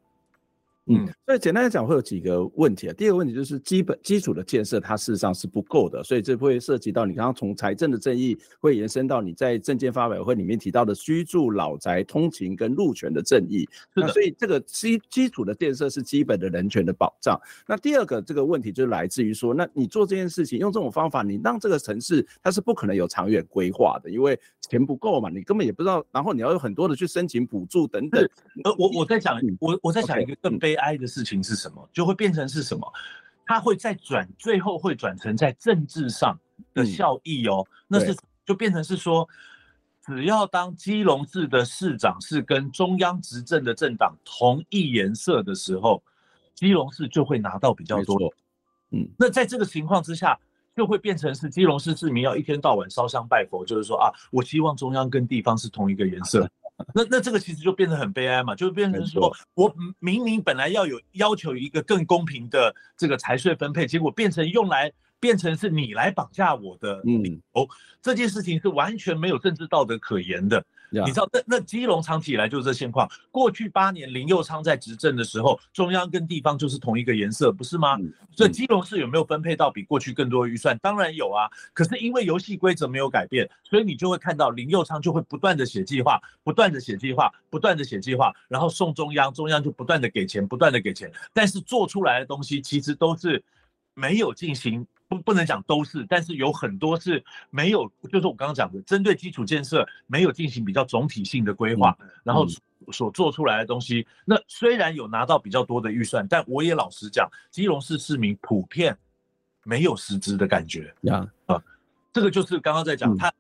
嗯，所以简单来讲会有几个问题啊。第一个问题就是基本基础的建设，它事实上是不够的，所以这会涉及到你刚刚从财政的正义，会延伸到你在证件发表会里面提到的居住、老宅、通勤跟路权的正义。所以这个基基础的建设是基本的人权的保障。那第二个这个问题就来自于说，那你做这件事情用这种方法，你让这个城市它是不可能有长远规划的，因为钱不够嘛，你根本也不知道，然后你要有很多的去申请补助等等。呃，我我在讲，我我在讲一个更悲。哀的事情是什么？就会变成是什么？它会再转，最后会转成在政治上的效益哦。嗯、那是就变成是说，只要当基隆市的市长是跟中央执政的政党同一颜色的时候，基隆市就会拿到比较多。嗯，那在这个情况之下，就会变成是基隆市市民要一天到晚烧香拜佛，就是说啊，我希望中央跟地方是同一个颜色。那那这个其实就变得很悲哀嘛，就变成说我明明本来要有要求一个更公平的这个财税分配，结果变成用来变成是你来绑架我的理由，嗯、这件事情是完全没有政治道德可言的。你知道，那那基隆长期以来就是这现况。过去八年林右昌在执政的时候，中央跟地方就是同一个颜色，不是吗？嗯、所以基隆市有没有分配到比过去更多的预算？当然有啊。可是因为游戏规则没有改变，所以你就会看到林右昌就会不断的写计划，不断的写计划，不断的写计划，然后送中央，中央就不断的给钱，不断的给钱。但是做出来的东西其实都是没有进行。不不能讲都是，但是有很多是没有，就是我刚刚讲的，针对基础建设没有进行比较总体性的规划，嗯、然后所做出来的东西，那虽然有拿到比较多的预算，但我也老实讲，基隆市市民普遍没有实质的感觉呀啊，这个就是刚刚在讲，它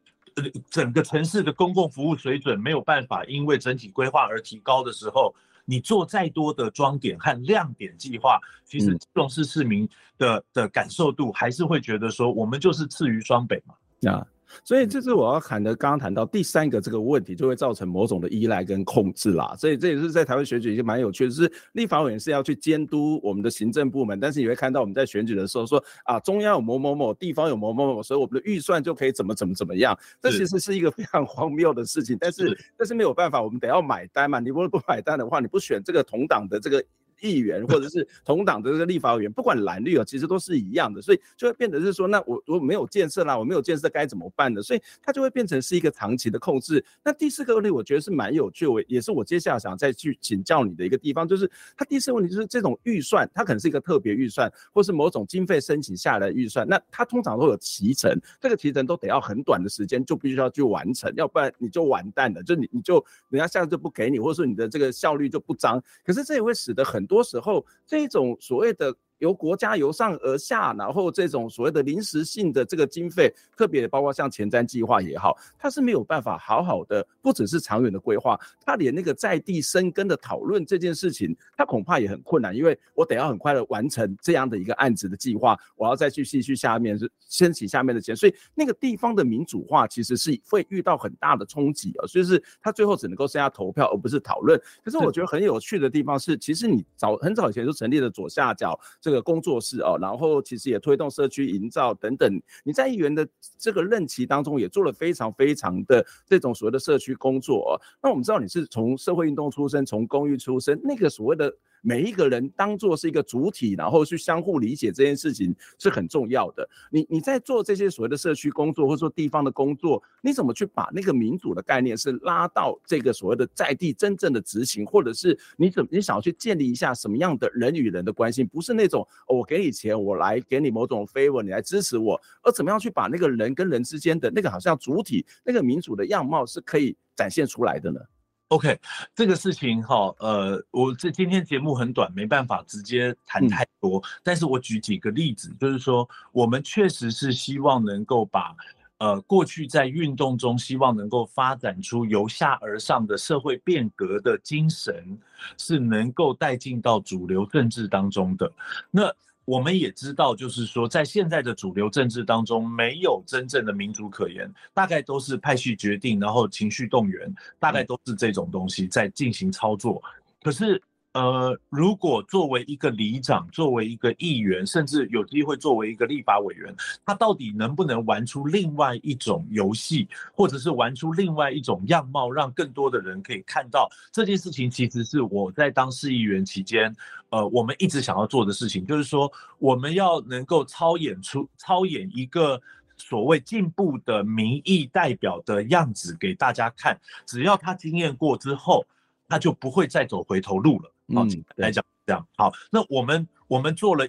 整个城市的公共服务水准没有办法因为整体规划而提高的时候。你做再多的装点和亮点计划，其实重视市市民的的感受度还是会觉得说，我们就是次于双北嘛。啊。所以这是我要谈的，刚刚谈到第三个这个问题，就会造成某种的依赖跟控制啦。所以这也是在台湾选举已经蛮有趣的，是立法委员是要去监督我们的行政部门，但是你会看到我们在选举的时候说啊，中央有某某某，地方有某某某，所以我们的预算就可以怎么怎么怎么样。这其实是一个非常荒谬的事情，但是但是没有办法，我们得要买单嘛。你如果不买单的话，你不选这个同党的这个。议员或者是 同党的这个立法委员，不管蓝绿啊，其实都是一样的，所以就会变得是说，那我我没有建设啦，我没有建设该怎么办呢？所以它就会变成是一个长期的控制。那第四个问题，我觉得是蛮有趣，我也是我接下来想再去请教你的一个地方，就是它第四个问题就是这种预算，它可能是一个特别预算，或是某种经费申请下来的预算，那它通常都有提成，这个提成都得要很短的时间就必须要去完成，要不然你就完蛋了，就你你就人家下次就不给你，或者说你的这个效率就不彰。可是这也会使得很多时候。这种所谓的。由国家由上而下，然后这种所谓的临时性的这个经费，特别包括像前瞻计划也好，它是没有办法好好的，不只是长远的规划，它连那个在地生根的讨论这件事情，它恐怕也很困难，因为我得要很快的完成这样的一个案子的计划，我要再去继续下面是申请下面的钱，所以那个地方的民主化其实是会遇到很大的冲击啊，所以是它最后只能够剩下投票而不是讨论。可是我觉得很有趣的地方是，其实你早很早以前就成立了左下角。这个工作室哦，然后其实也推动社区营造等等。你在议员的这个任期当中，也做了非常非常的这种所谓的社区工作哦。那我们知道你是从社会运动出身，从公寓出身，那个所谓的。每一个人当做是一个主体，然后去相互理解这件事情是很重要的。你你在做这些所谓的社区工作，或者说地方的工作，你怎么去把那个民主的概念是拉到这个所谓的在地真正的执行，或者是你怎么你想要去建立一下什么样的人与人的关系？不是那种、我给你钱，我来给你某种 favor，你来支持我，而怎么样去把那个人跟人之间的那个好像主体那个民主的样貌是可以展现出来的呢？OK，这个事情哈，呃，我这今天节目很短，没办法直接谈太多，嗯，但是我举几个例子，就是说，我们确实是希望能够把，呃，过去在运动中希望能够发展出由下而上的社会变革的精神，是能够带进到主流政治当中的，那。我们也知道，就是说，在现在的主流政治当中，没有真正的民主可言，大概都是派系决定，然后情绪动员，大概都是这种东西在进行操作。可是。呃，如果作为一个里长，作为一个议员，甚至有机会作为一个立法委员，他到底能不能玩出另外一种游戏，或者是玩出另外一种样貌，让更多的人可以看到这件事情？其实是我在当市议员期间，呃，我们一直想要做的事情，就是说我们要能够操演出、操演一个所谓进步的民意代表的样子给大家看。只要他经验过之后，他就不会再走回头路了。好，来讲这样好。那我们我们做了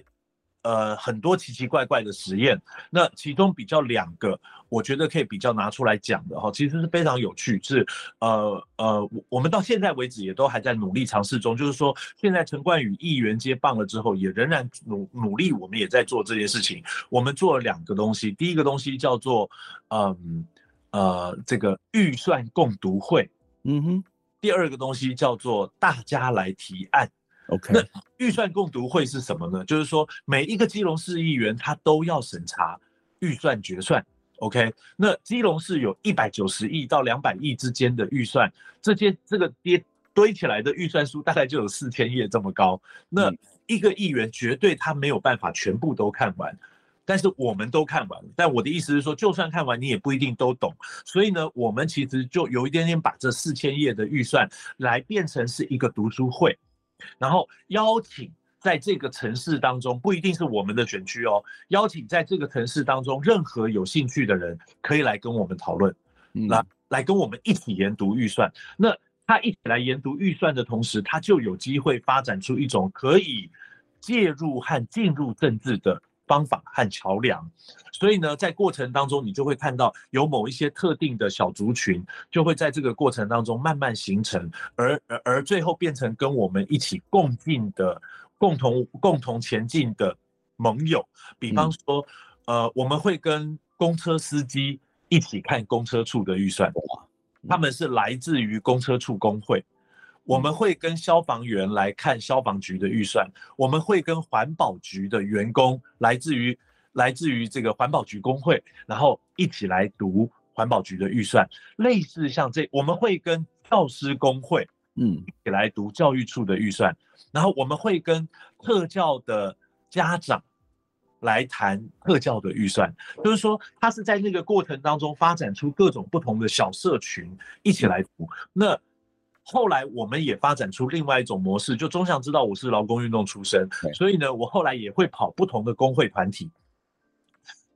呃很多奇奇怪怪的实验，那其中比较两个，我觉得可以比较拿出来讲的哈，其实是非常有趣，是呃呃，我们到现在为止也都还在努力尝试中。就是说，现在陈冠宇议员接棒了之后，也仍然努努力，我们也在做这件事情。我们做了两个东西，第一个东西叫做嗯呃，呃这个预算共读会，嗯哼。第二个东西叫做大家来提案，OK？那预算共读会是什么呢？就是说每一个基隆市议员他都要审查预算决算，OK？那基隆市有一百九十亿到两百亿之间的预算，这些这个跌堆起来的预算书大概就有四千页这么高，那一个议员绝对他没有办法全部都看完。但是我们都看完了。但我的意思是说，就算看完，你也不一定都懂。所以呢，我们其实就有一点点把这四千页的预算来变成是一个读书会，然后邀请在这个城市当中，不一定是我们的选区哦，邀请在这个城市当中任何有兴趣的人可以来跟我们讨论，来来跟我们一起研读预算。那他一起来研读预算的同时，他就有机会发展出一种可以介入和进入政治的方法和桥梁。所以呢，在过程当中，你就会看到有某一些特定的小族群，就会在这个过程当中慢慢形成，而而而最后变成跟我们一起共进的、共同共同前进的盟友。比方说，呃，我们会跟公车司机一起看公车处的预算。他们是来自于公车处工会，我们会跟消防员来看消防局的预算，我们会跟环保局的员工来自于来自于这个环保局工会，然后一起来读环保局的预算，类似像这，我们会跟教师工会，嗯，一起来读教育处的预算，然后我们会跟特教的家长。来谈特教的预算，就是说，他是在那个过程当中发展出各种不同的小社群一起来读。那后来我们也发展出另外一种模式，就中祥知道我是劳工运动出身，所以呢，我后来也会跑不同的工会团体，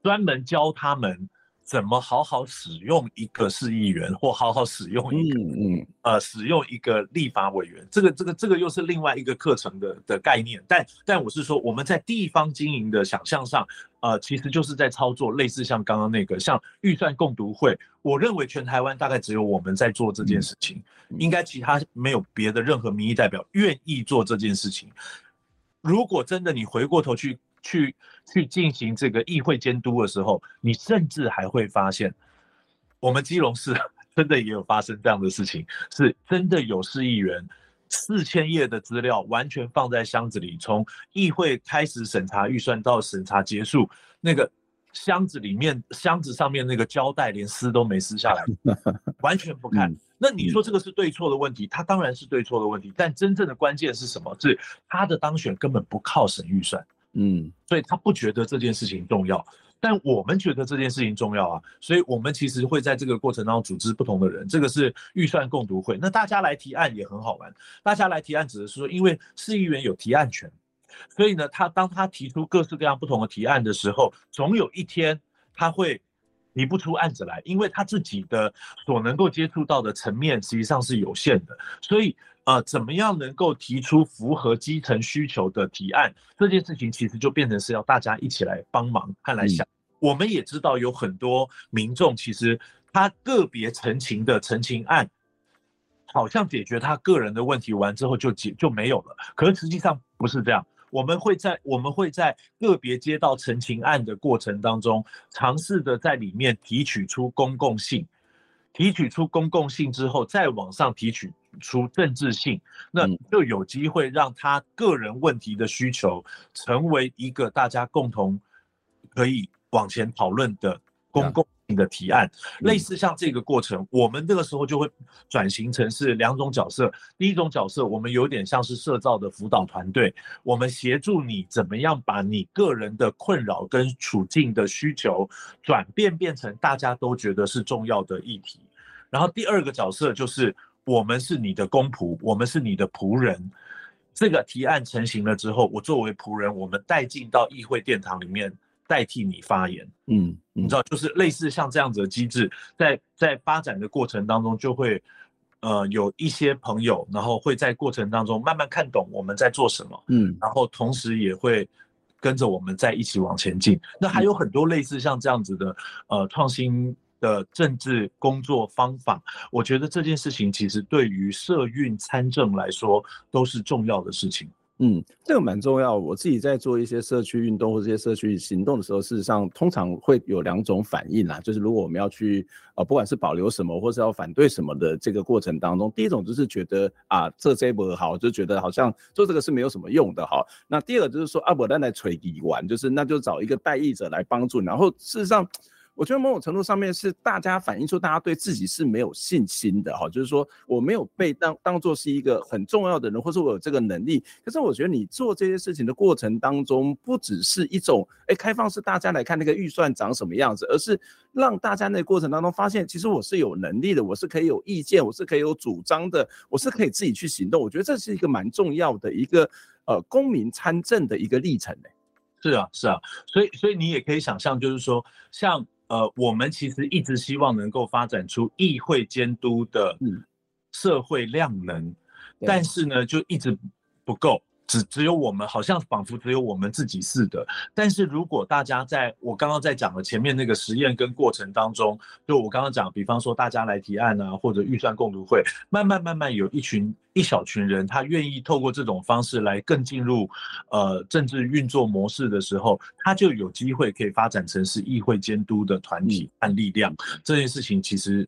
专门教他们。怎么好好使用一个市议员，或好好使用一个嗯嗯呃使用一个立法委员？这个这个这个又是另外一个课程的的概念。但但我是说，我们在地方经营的想象上，呃，其实就是在操作类似像刚刚那个像预算共读会。我认为全台湾大概只有我们在做这件事情，应该其他没有别的任何民意代表愿意做这件事情。如果真的你回过头去。去去进行这个议会监督的时候，你甚至还会发现，我们基隆市 真的也有发生这样的事情，是真的有市议员四千页的资料完全放在箱子里，从议会开始审查预算到审查结束，那个箱子里面箱子上面那个胶带连撕都没撕下来，完全不看。那你说这个是对错的问题？他当然是对错的问题，但真正的关键是什么？是他的当选根本不靠审预算。嗯，所以他不觉得这件事情重要，但我们觉得这件事情重要啊，所以我们其实会在这个过程当中组织不同的人，这个是预算共读会。那大家来提案也很好玩，大家来提案指的是说，因为市议员有提案权，所以呢，他当他提出各式各样不同的提案的时候，总有一天他会提不出案子来，因为他自己的所能够接触到的层面实际上是有限的，所以。呃，怎么样能够提出符合基层需求的提案？这件事情其实就变成是要大家一起来帮忙和来想。嗯、我们也知道有很多民众，其实他个别陈情的陈情案，好像解决他个人的问题完之后就解就没有了。可是实际上不是这样。我们会在我们会在个别接到陈情案的过程当中，尝试的在里面提取出公共性。提取出公共性之后，再往上提取出政治性，那就有机会让他个人问题的需求成为一个大家共同可以往前讨论的公共性的提案。类似像这个过程，我们这个时候就会转型成是两种角色。第一种角色，我们有点像是社造的辅导团队，我们协助你怎么样把你个人的困扰跟处境的需求转变变成大家都觉得是重要的议题。然后第二个角色就是我们是你的公仆，我们是你的仆人。这个提案成型了之后，我作为仆人，我们带进到议会殿堂里面代替你发言。嗯，嗯，你知道，就是类似像这样子的机制，在在发展的过程当中，就会呃有一些朋友，然后会在过程当中慢慢看懂我们在做什么。嗯，然后同时也会跟着我们在一起往前进。那还有很多类似像这样子的呃创新。的政治工作方法，我觉得这件事情其实对于社运参政来说都是重要的事情。嗯，这个蛮重要。我自己在做一些社区运动或这些社区行动的时候，事实上通常会有两种反应啦。就是如果我们要去呃，不管是保留什么，或是要反对什么的这个过程当中，第一种就是觉得啊，这这不好，就觉得好像做这个是没有什么用的哈。那第二个就是说啊，我来来锤底玩，就是那就找一个代议者来帮助。然后事实上。我觉得某种程度上面是大家反映出大家对自己是没有信心的哈，就是说我没有被当当做是一个很重要的人，或是我有这个能力。可是我觉得你做这些事情的过程当中，不只是一种哎开放式大家来看那个预算长什么样子，而是让大家那个过程当中发现，其实我是有能力的，我是可以有意见，我是可以有主张的，我是可以自己去行动。我觉得这是一个蛮重要的一个呃公民参政的一个历程呢。是啊，是啊，所以所以你也可以想象，就是说像。呃，我们其实一直希望能够发展出议会监督的社会量能，嗯、但是呢，就一直不够，只只有我们，好像仿佛只有我们自己似的。但是如果大家在我刚刚在讲的前面那个实验跟过程当中，就我刚刚讲，比方说大家来提案啊，或者预算共读会，慢慢慢慢有一群。一小群人，他愿意透过这种方式来更进入呃政治运作模式的时候，他就有机会可以发展成是议会监督的团体和力量。这件事情其实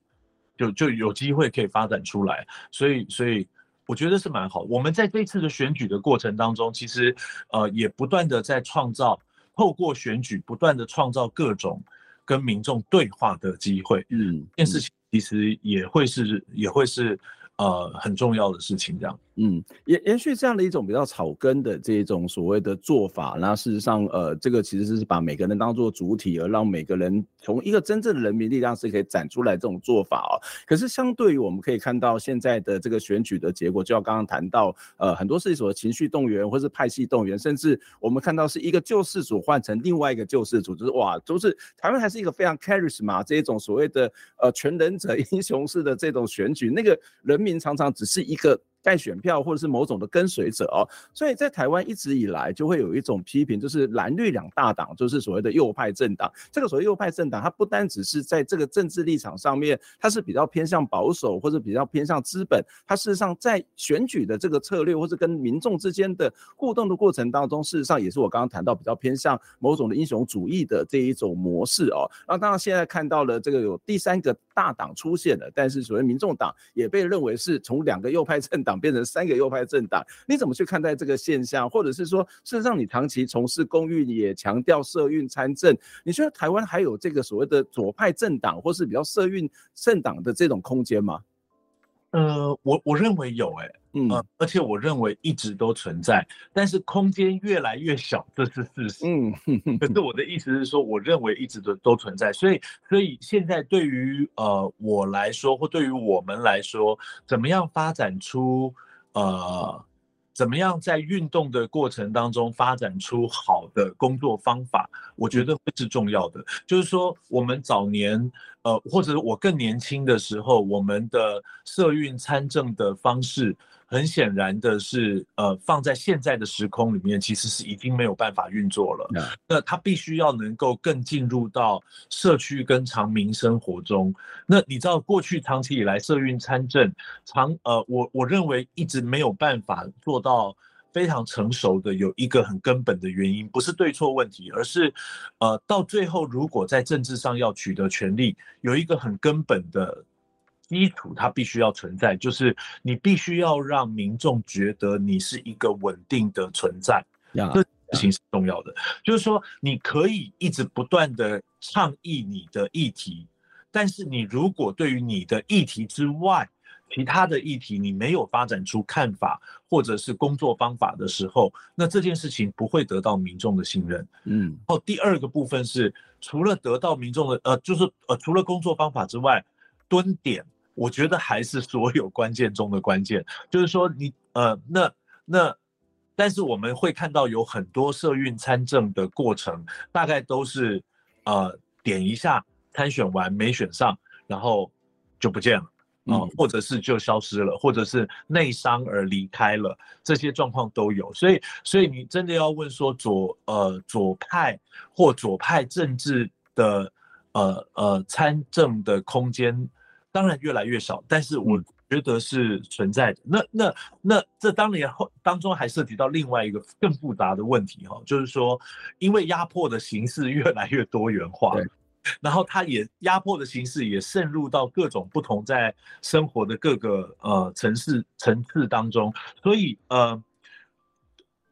就就有机会可以发展出来，所以所以我觉得是蛮好。我们在这次的选举的过程当中，其实呃也不断的在创造，透过选举不断的创造各种跟民众对话的机会。嗯，这件事情其实也会是也会是。呃，很重要的事情，这样。嗯，延延续这样的一种比较草根的这种所谓的做法，那事实上，呃，这个其实是把每个人当做主体，而让每个人从一个真正的人民力量是可以展出来这种做法哦。可是，相对于我们可以看到现在的这个选举的结果，就要刚刚谈到，呃，很多是所谓情绪动员，或是派系动员，甚至我们看到是一个救世主换成另外一个救世主，就是哇，都、就是台湾还是一个非常 charisma 这一种所谓的呃全能者 英雄式的这种选举，那个人。民常常只是一个。带选票或者是某种的跟随者哦，所以在台湾一直以来就会有一种批评，就是蓝绿两大党，就是所谓的右派政党。这个所谓右派政党，它不单只是在这个政治立场上面，它是比较偏向保守或者比较偏向资本。它事实上在选举的这个策略或者跟民众之间的互动的过程当中，事实上也是我刚刚谈到比较偏向某种的英雄主义的这一种模式哦。那当然现在看到了这个有第三个大党出现了，但是所谓民众党也被认为是从两个右派政党。变成三个右派政党，你怎么去看待这个现象？或者是说，事实上你长期从事公运，也强调社运参政，你觉得台湾还有这个所谓的左派政党，或是比较社运政党的这种空间吗？呃，我我认为有、欸，哎，嗯，而且我认为一直都存在，但是空间越来越小，这是事实。嗯，可是我的意思是说，我认为一直都都存在，所以，所以现在对于呃我来说，或对于我们来说，怎么样发展出呃。怎么样在运动的过程当中发展出好的工作方法？我觉得会是重要的。就是说，我们早年，呃，或者我更年轻的时候，我们的社运参政的方式。很显然的是，呃，放在现在的时空里面，其实是已经没有办法运作了。那它必须要能够更进入到社区跟长民生活中。那你知道，过去长期以来社运参政，长呃，我我认为一直没有办法做到非常成熟的，有一个很根本的原因，不是对错问题，而是呃，到最后如果在政治上要取得权利，有一个很根本的。基础它必须要存在，就是你必须要让民众觉得你是一个稳定的存在，这事情是重要的。就是说，你可以一直不断的倡议你的议题，但是你如果对于你的议题之外，其他的议题你没有发展出看法或者是工作方法的时候，那这件事情不会得到民众的信任。嗯，然后第二个部分是，除了得到民众的呃，就是呃，除了工作方法之外，蹲点。我觉得还是所有关键中的关键，就是说你呃，那那，但是我们会看到有很多社运参政的过程，大概都是呃点一下参选完没选上，然后就不见了啊、呃，或者是就消失了，或者是内伤而离开了，这些状况都有。所以，所以你真的要问说左呃左派或左派政治的呃呃参政的空间。当然越来越少，但是我觉得是存在的。嗯、那那那这当然后当中还涉及到另外一个更复杂的问题哈，就是说，因为压迫的形式越来越多元化，然后它也压迫的形式也渗入到各种不同在生活的各个呃城市层次当中，所以呃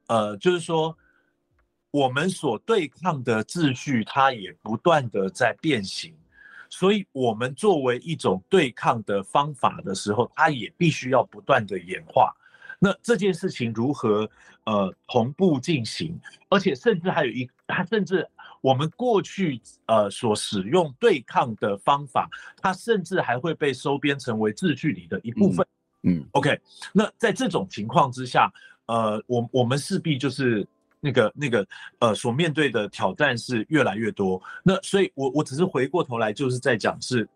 呃就是说。我们所对抗的秩序，它也不断的在变形，所以我们作为一种对抗的方法的时候，它也必须要不断的演化。那这件事情如何呃同步进行？而且甚至还有一，它甚至我们过去呃所使用对抗的方法，它甚至还会被收编成为秩序里的一部分。嗯，嗯，OK。那在这种情况之下，呃，我我们势必就是那个那个呃所面对的挑战是越来越多。那所以我我只是回过头来就是在讲是，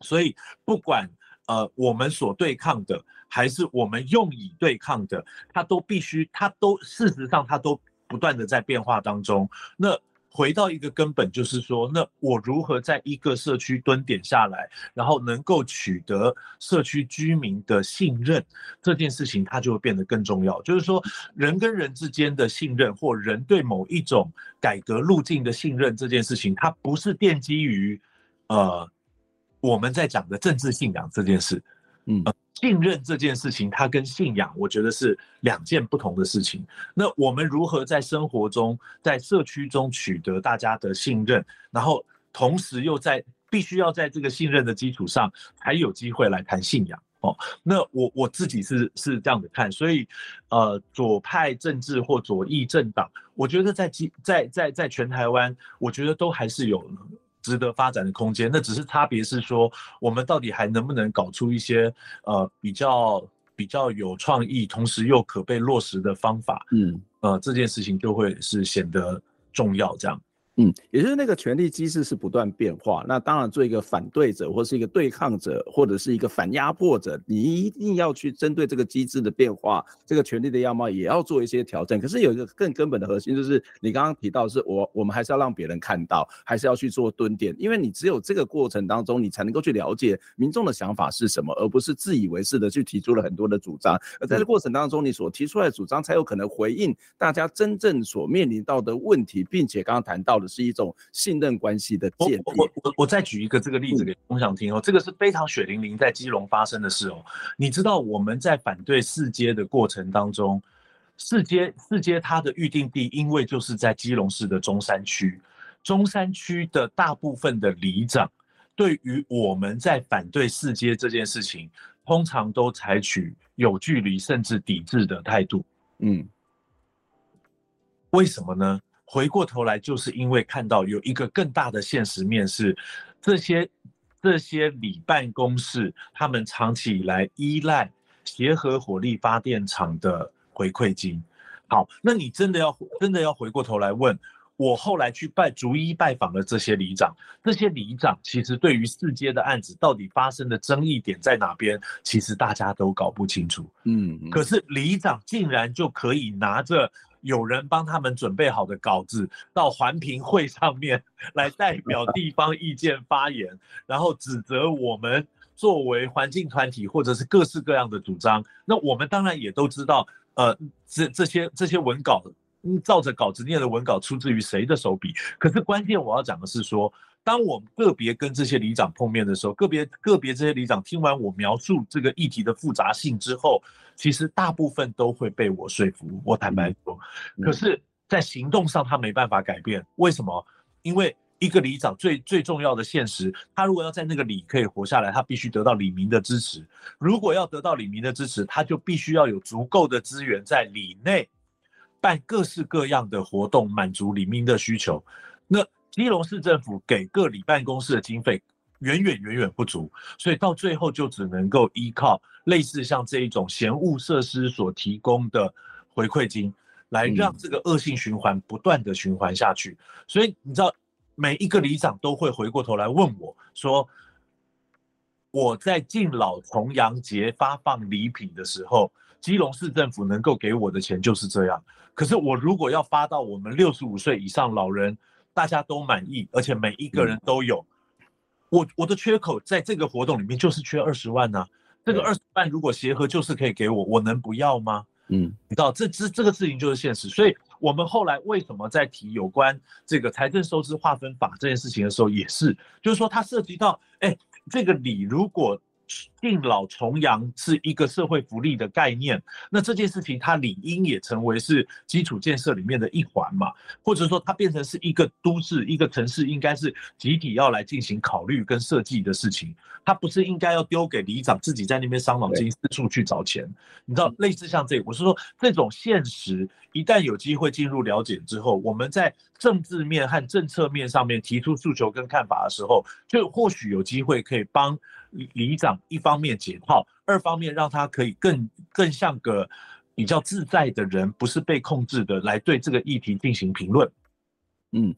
所以不管。呃，我们所对抗的，还是我们用以对抗的，它都必须，它都事实上，它都不断的在变化当中。那回到一个根本，就是说，那我如何在一个社区蹲点下来，然后能够取得社区居民的信任，这件事情它就会变得更重要。就是说，人跟人之间的信任，或人对某一种改革路径的信任，这件事情，它不是奠基于，呃。我们在讲的政治信仰这件事，嗯，信任这件事情，它跟信仰，我觉得是两件不同的事情。那我们如何在生活中，在社区中取得大家的信任，然后同时又在必须要在这个信任的基础上，才有机会来谈信仰哦。那我我自己是是这样的看，所以呃，左派政治或左翼政党，我觉得在在在在全台湾，我觉得都还是有。值得发展的空间，那只是差别是说，我们到底还能不能搞出一些呃比较比较有创意，同时又可被落实的方法，嗯，呃，这件事情就会是显得重要这样。嗯，也就是那个权力机制是不断变化。那当然，做一个反对者，或是一个对抗者，或者是一个反压迫者，你一定要去针对这个机制的变化，这个权力的样貌也要做一些调整。可是有一个更根本的核心，就是你刚刚提到是我，我们还是要让别人看到，还是要去做蹲点，因为你只有这个过程当中，你才能够去了解民众的想法是什么，而不是自以为是的去提出了很多的主张。而在这过程当中，你所提出来的主张才有可能回应大家真正所面临到的问题，并且刚刚谈到的。是一种信任关系的建立。我我我我再举一个这个例子给我想听哦，这个是非常血淋淋在基隆发生的事哦。你知道我们在反对四阶的过程当中，四阶四阶它的预定地，因为就是在基隆市的中山区，中山区的大部分的里长，对于我们在反对四阶这件事情，通常都采取有距离甚至抵制的态度。嗯，为什么呢？回过头来，就是因为看到有一个更大的现实面是，这些这些里办公室，他们长期以来依赖协和火力发电厂的回馈金。好，那你真的要真的要回过头来问，我后来去拜逐一拜访了这些里长，这些里长其实对于四接的案子到底发生的争议点在哪边，其实大家都搞不清楚。嗯，可是里长竟然就可以拿着。有人帮他们准备好的稿子，到环评会上面 来代表地方意见发言，然后指责我们作为环境团体或者是各式各样的主张。那我们当然也都知道，呃，这这些这些文稿，照着稿子念的文稿出自于谁的手笔？可是关键我要讲的是说。当我们个别跟这些里长碰面的时候，个别个别这些里长听完我描述这个议题的复杂性之后，其实大部分都会被我说服。我坦白说，可是，在行动上他没办法改变。为什么？因为一个里长最最重要的现实，他如果要在那个里可以活下来，他必须得到李明的支持。如果要得到李明的支持，他就必须要有足够的资源在里内办各式各样的活动，满足里民的需求。那基隆市政府给各里办公室的经费远远远远不足，所以到最后就只能够依靠类似像这一种嫌恶设施所提供的回馈金，来让这个恶性循环不断的循环下去。所以你知道，每一个里长都会回过头来问我说：“我在敬老重阳节发放礼品的时候，基隆市政府能够给我的钱就是这样。可是我如果要发到我们六十五岁以上老人，大家都满意，而且每一个人都有。嗯、我我的缺口在这个活动里面就是缺二十万呢、啊。这个二十万如果协和就是可以给我，我能不要吗？嗯，你知道这这这个事情就是现实。所以我们后来为什么在提有关这个财政收支划分法这件事情的时候，也是就是说它涉及到，哎，这个理如果敬老重阳是一个社会福利的概念，那这件事情它理应也成为是基础建设里面的一环嘛，或者说它变成是一个都市、一个城市应该是集体要来进行考虑跟设计的事情，它不是应该要丢给里长自己在那边伤脑筋四处去找钱，你知道，类似像这个，我是说这种现实，一旦有机会进入了解之后，我们在政治面和政策面上面提出诉求跟看法的时候，就或许有机会可以帮。里长一方面解套，二方面让他可以更更像个比较自在的人，不是被控制的，来对这个议题进行评论。嗯。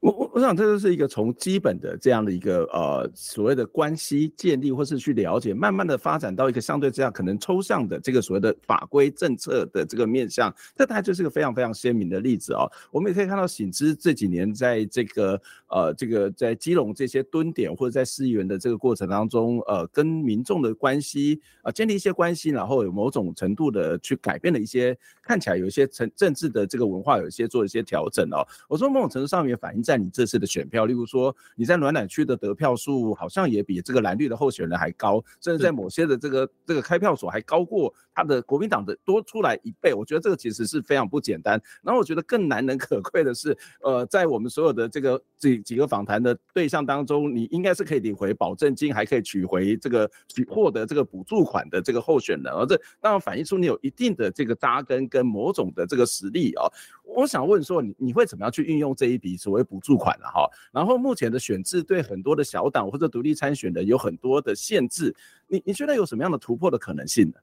我我我想，这就是一个从基本的这样的一个呃所谓的关系建立，或是去了解，慢慢的发展到一个相对这样可能抽象的这个所谓的法规政策的这个面向，这大概就是个非常非常鲜明的例子哦。我们也可以看到，醒之这几年在这个呃这个在基隆这些蹲点或者在市议员的这个过程当中，呃跟民众的关系啊、呃、建立一些关系，然后有某种程度的去改变了一些看起来有一些政政治的这个文化，有一些做一些调整哦。我说某种程度上面反映在。你这次的选票，例如说你在暖暖区的得票数好像也比这个蓝绿的候选人还高，甚至在某些的这个这个开票所还高过他的国民党的多出来一倍。我觉得这个其实是非常不简单。然后我觉得更难能可贵的是，呃，在我们所有的这个这几个访谈的对象当中，你应该是可以领回保证金，还可以取回这个取获得这个补助款的这个候选人，而这当然反映出你有一定的这个扎根跟某种的这个实力啊。我想问说，你你会怎么样去运用这一笔所谓补助款了哈？然后目前的选制对很多的小党或者独立参选人有很多的限制，你你觉得有什么样的突破的可能性呢？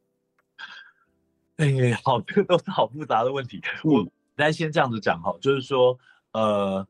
哎，好，这个都是好复杂的问题。我来先这样子讲哈，就是说，呃，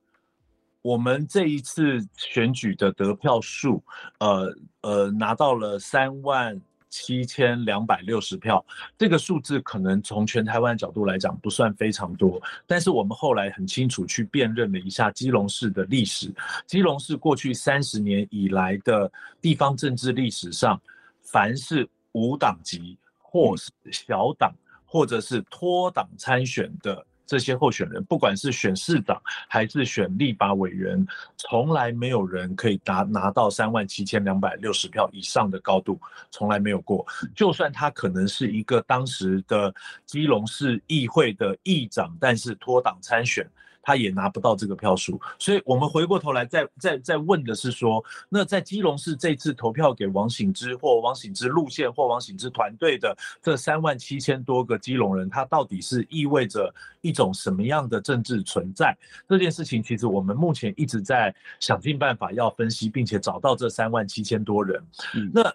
我们这一次选举的得票数，呃呃，拿到了三万。七千两百六十票，这个数字可能从全台湾角度来讲不算非常多，但是我们后来很清楚去辨认了一下基隆市的历史，基隆市过去三十年以来的地方政治历史上，凡是无党籍或是小党或者是脱党参选的。这些候选人，不管是选市长还是选立法委员，从来没有人可以拿拿到三万七千两百六十票以上的高度，从来没有过。就算他可能是一个当时的基隆市议会的议长，但是脱党参选。他也拿不到这个票数，所以我们回过头来再再再问的是说，那在基隆市这次投票给王醒之或王醒之路线或王醒之团队的这三万七千多个基隆人，他到底是意味着一种什么样的政治存在？这件事情其实我们目前一直在想尽办法要分析，并且找到这三万七千多人。嗯，那。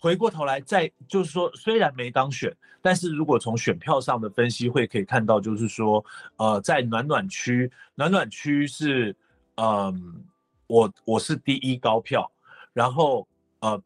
回过头来，再就是说，虽然没当选，但是如果从选票上的分析会可以看到，就是说，呃，在暖暖区，暖暖区是，嗯、呃，我我是第一高票，然后呃，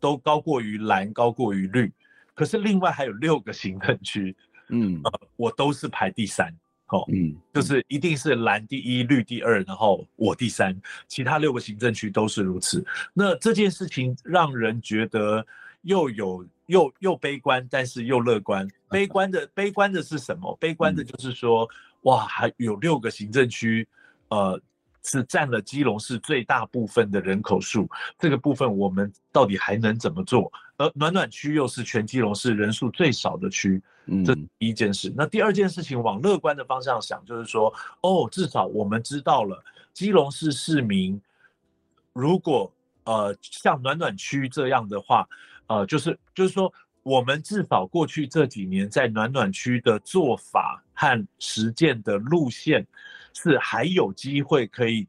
都高过于蓝，高过于绿，可是另外还有六个行政区，嗯，呃，我都是排第三。哦，嗯，就是一定是蓝第一，绿第二，然后我第三，其他六个行政区都是如此。那这件事情让人觉得又有又又悲观，但是又乐观。悲观的悲观的是什么？悲观的就是说，哇，还有六个行政区，呃，是占了基隆市最大部分的人口数。这个部分我们到底还能怎么做？而暖暖区又是全基隆市人数最少的区。嗯这第一件事，那第二件事情往乐观的方向想，就是说，哦，至少我们知道了基隆市市民，如果呃像暖暖区这样的话，呃，就是就是说，我们至少过去这几年在暖暖区的做法和实践的路线，是还有机会可以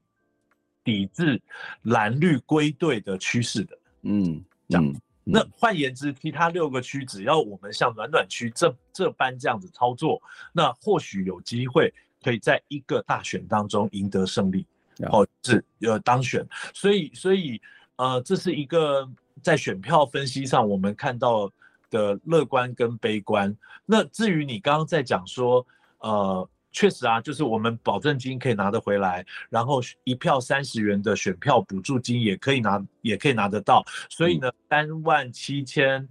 抵制蓝绿归队的趋势的，嗯，这样。那换言之，其他六个区只要我们像暖暖区这这般这样子操作，那或许有机会可以在一个大选当中赢得胜利，然后是呃当选。所以所以呃这是一个在选票分析上我们看到的乐观跟悲观。那至于你刚刚在讲说呃。确实啊，就是我们保证金可以拿得回来，然后一票三十元的选票补助金也可以拿，也可以拿得到。所以呢，三万七千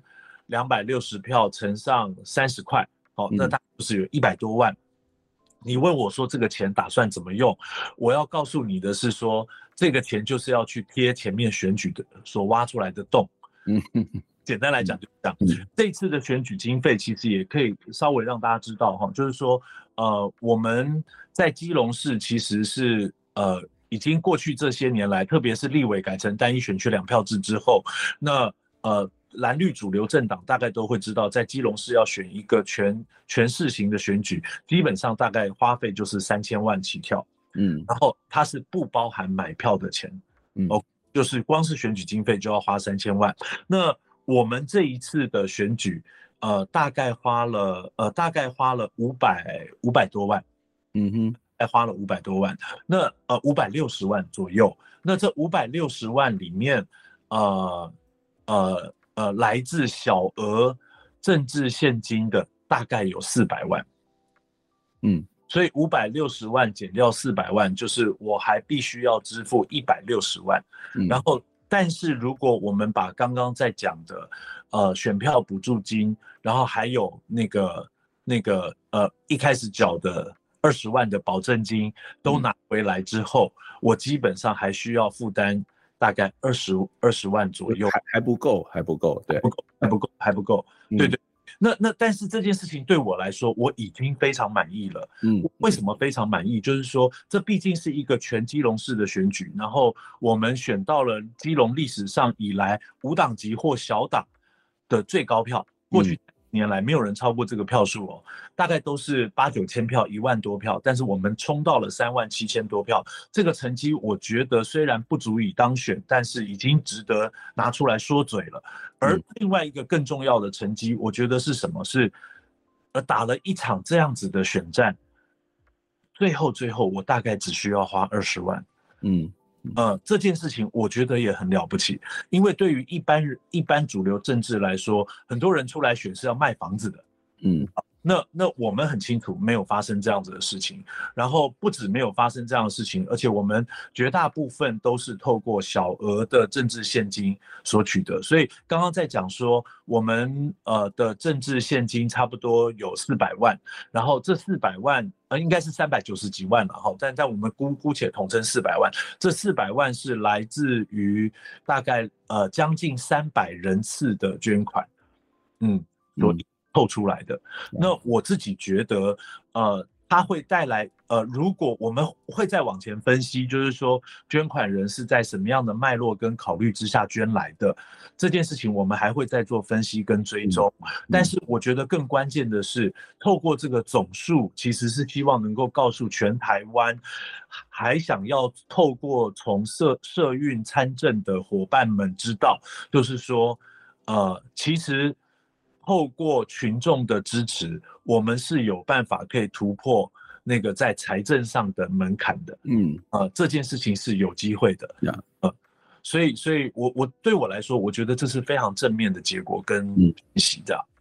两百六十票乘上三十块，好，那它就是有一百多万。你问我说这个钱打算怎么用？我要告诉你的是说，这个钱就是要去贴前面选举的所挖出来的洞。嗯，简单来讲就是这样。这一次的选举经费其实也可以稍微让大家知道哈，就是说，呃，我们在基隆市其实是呃，已经过去这些年来，特别是立委改成单一选区两票制之后，那呃。蓝绿主流政党大概都会知道，在基隆市要选一个全全市型的选举，基本上大概花费就是三千万起跳，嗯，然后它是不包含买票的钱，嗯，哦，就是光是选举经费就要花三千万。那我们这一次的选举，呃，大概花了，呃，大概花了五百五百多万，嗯哼，还花了五百多万，那呃五百六十万左右。那这五百六十万里面，呃，呃。呃，来自小额政治现金的大概有四百万，嗯，所以五百六十万减掉四百万，就是我还必须要支付一百六十万。嗯，然后，但是如果我们把刚刚在讲的呃选票补助金，然后还有那个那个呃一开始缴的二十万的保证金都拿回来之后，嗯，我基本上还需要负担。大概二十二十万左右，还还不够，还不够，对，不够，还不够，还不够，对对。那那但是这件事情对我来说，我已经非常满意了。嗯，为什么非常满意？就是说，这毕竟是一个全基隆市的选举，然后我们选到了基隆历史上以来无党籍或小党的最高票，过去。年来没有人超过这个票数哦，大概都是八九千票、一万多票，但是我们冲到了三万七千多票，这个成绩我觉得虽然不足以当选，但是已经值得拿出来说嘴了。而另外一个更重要的成绩，我觉得是什么？是呃打了一场这样子的选战，最后最后我大概只需要花二十万，嗯。呃，这件事情我觉得也很了不起，因为对于一般人、一般主流政治来说，很多人出来选是要卖房子的，嗯。那那我们很清楚，没有发生这样子的事情。然后不止没有发生这样的事情，而且我们绝大部分都是透过小额的政治现金所取得。所以刚刚在讲说，我们呃的政治现金差不多有四百万，然后这四百万呃应该是三百九十几万了哈，但在我们姑姑且统称四百万。这四百万是来自于大概呃将近三百人次的捐款，嗯，所以。透出来的，那我自己觉得，呃，它会带来，呃，如果我们会再往前分析，就是说捐款人是在什么样的脉络跟考虑之下捐来的这件事情，我们还会再做分析跟追踪。但是我觉得更关键的是，透过这个总数，其实是希望能够告诉全台湾还想要透过从社社运参政的伙伴们知道，就是说，呃，其实。透过群众的支持，我们是有办法可以突破那个在财政上的门槛的。嗯，呃，这件事情是有机会的。嗯，呃，所以，所以我我对我来说，我觉得这是非常正面的结果跟嗯，习的。嗯，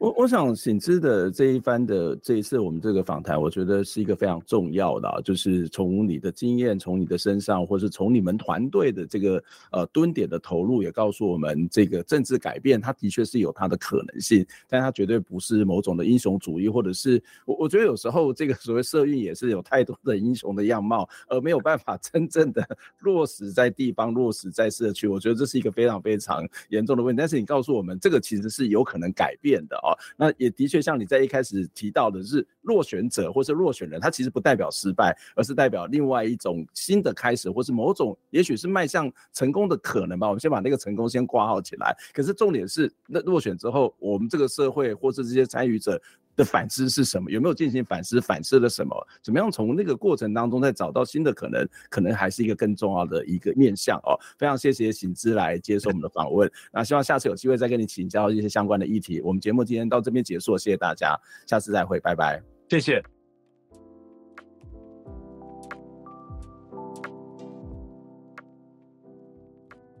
我我想醒之的这一番的这一次我们这个访谈，我觉得是一个非常重要的，就是从你的经验，从你的身上，或是从你们团队的这个呃蹲点的投入，也告诉我们这个政治改变，它的确是有它的可能性，但它绝对不是某种的英雄主义，或者是我我觉得有时候这个所谓社运也是有太多的英雄的样貌，而没有办法真正的 落实在地方，落实在社区，我觉得这是一个非常非常严重的问题。但是你告诉我们，这个其实是有可能改。改变的哦，那也的确像你在一开始提到的是落选者或是落选人，他其实不代表失败，而是代表另外一种新的开始，或是某种也许是迈向成功的可能吧。我们先把那个成功先挂号起来。可是重点是，那落选之后，我们这个社会或是这些参与者。的反思是什么？有没有进行反思？反思了什么？怎么样从那个过程当中再找到新的可能？可能还是一个更重要的一个面向哦。非常谢谢醒之来接受我们的访问。那希望下次有机会再跟你请教一些相关的议题。我们节目今天到这边结束，谢谢大家，下次再会，拜拜，谢谢。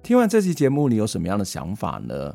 听完这期节目，你有什么样的想法呢？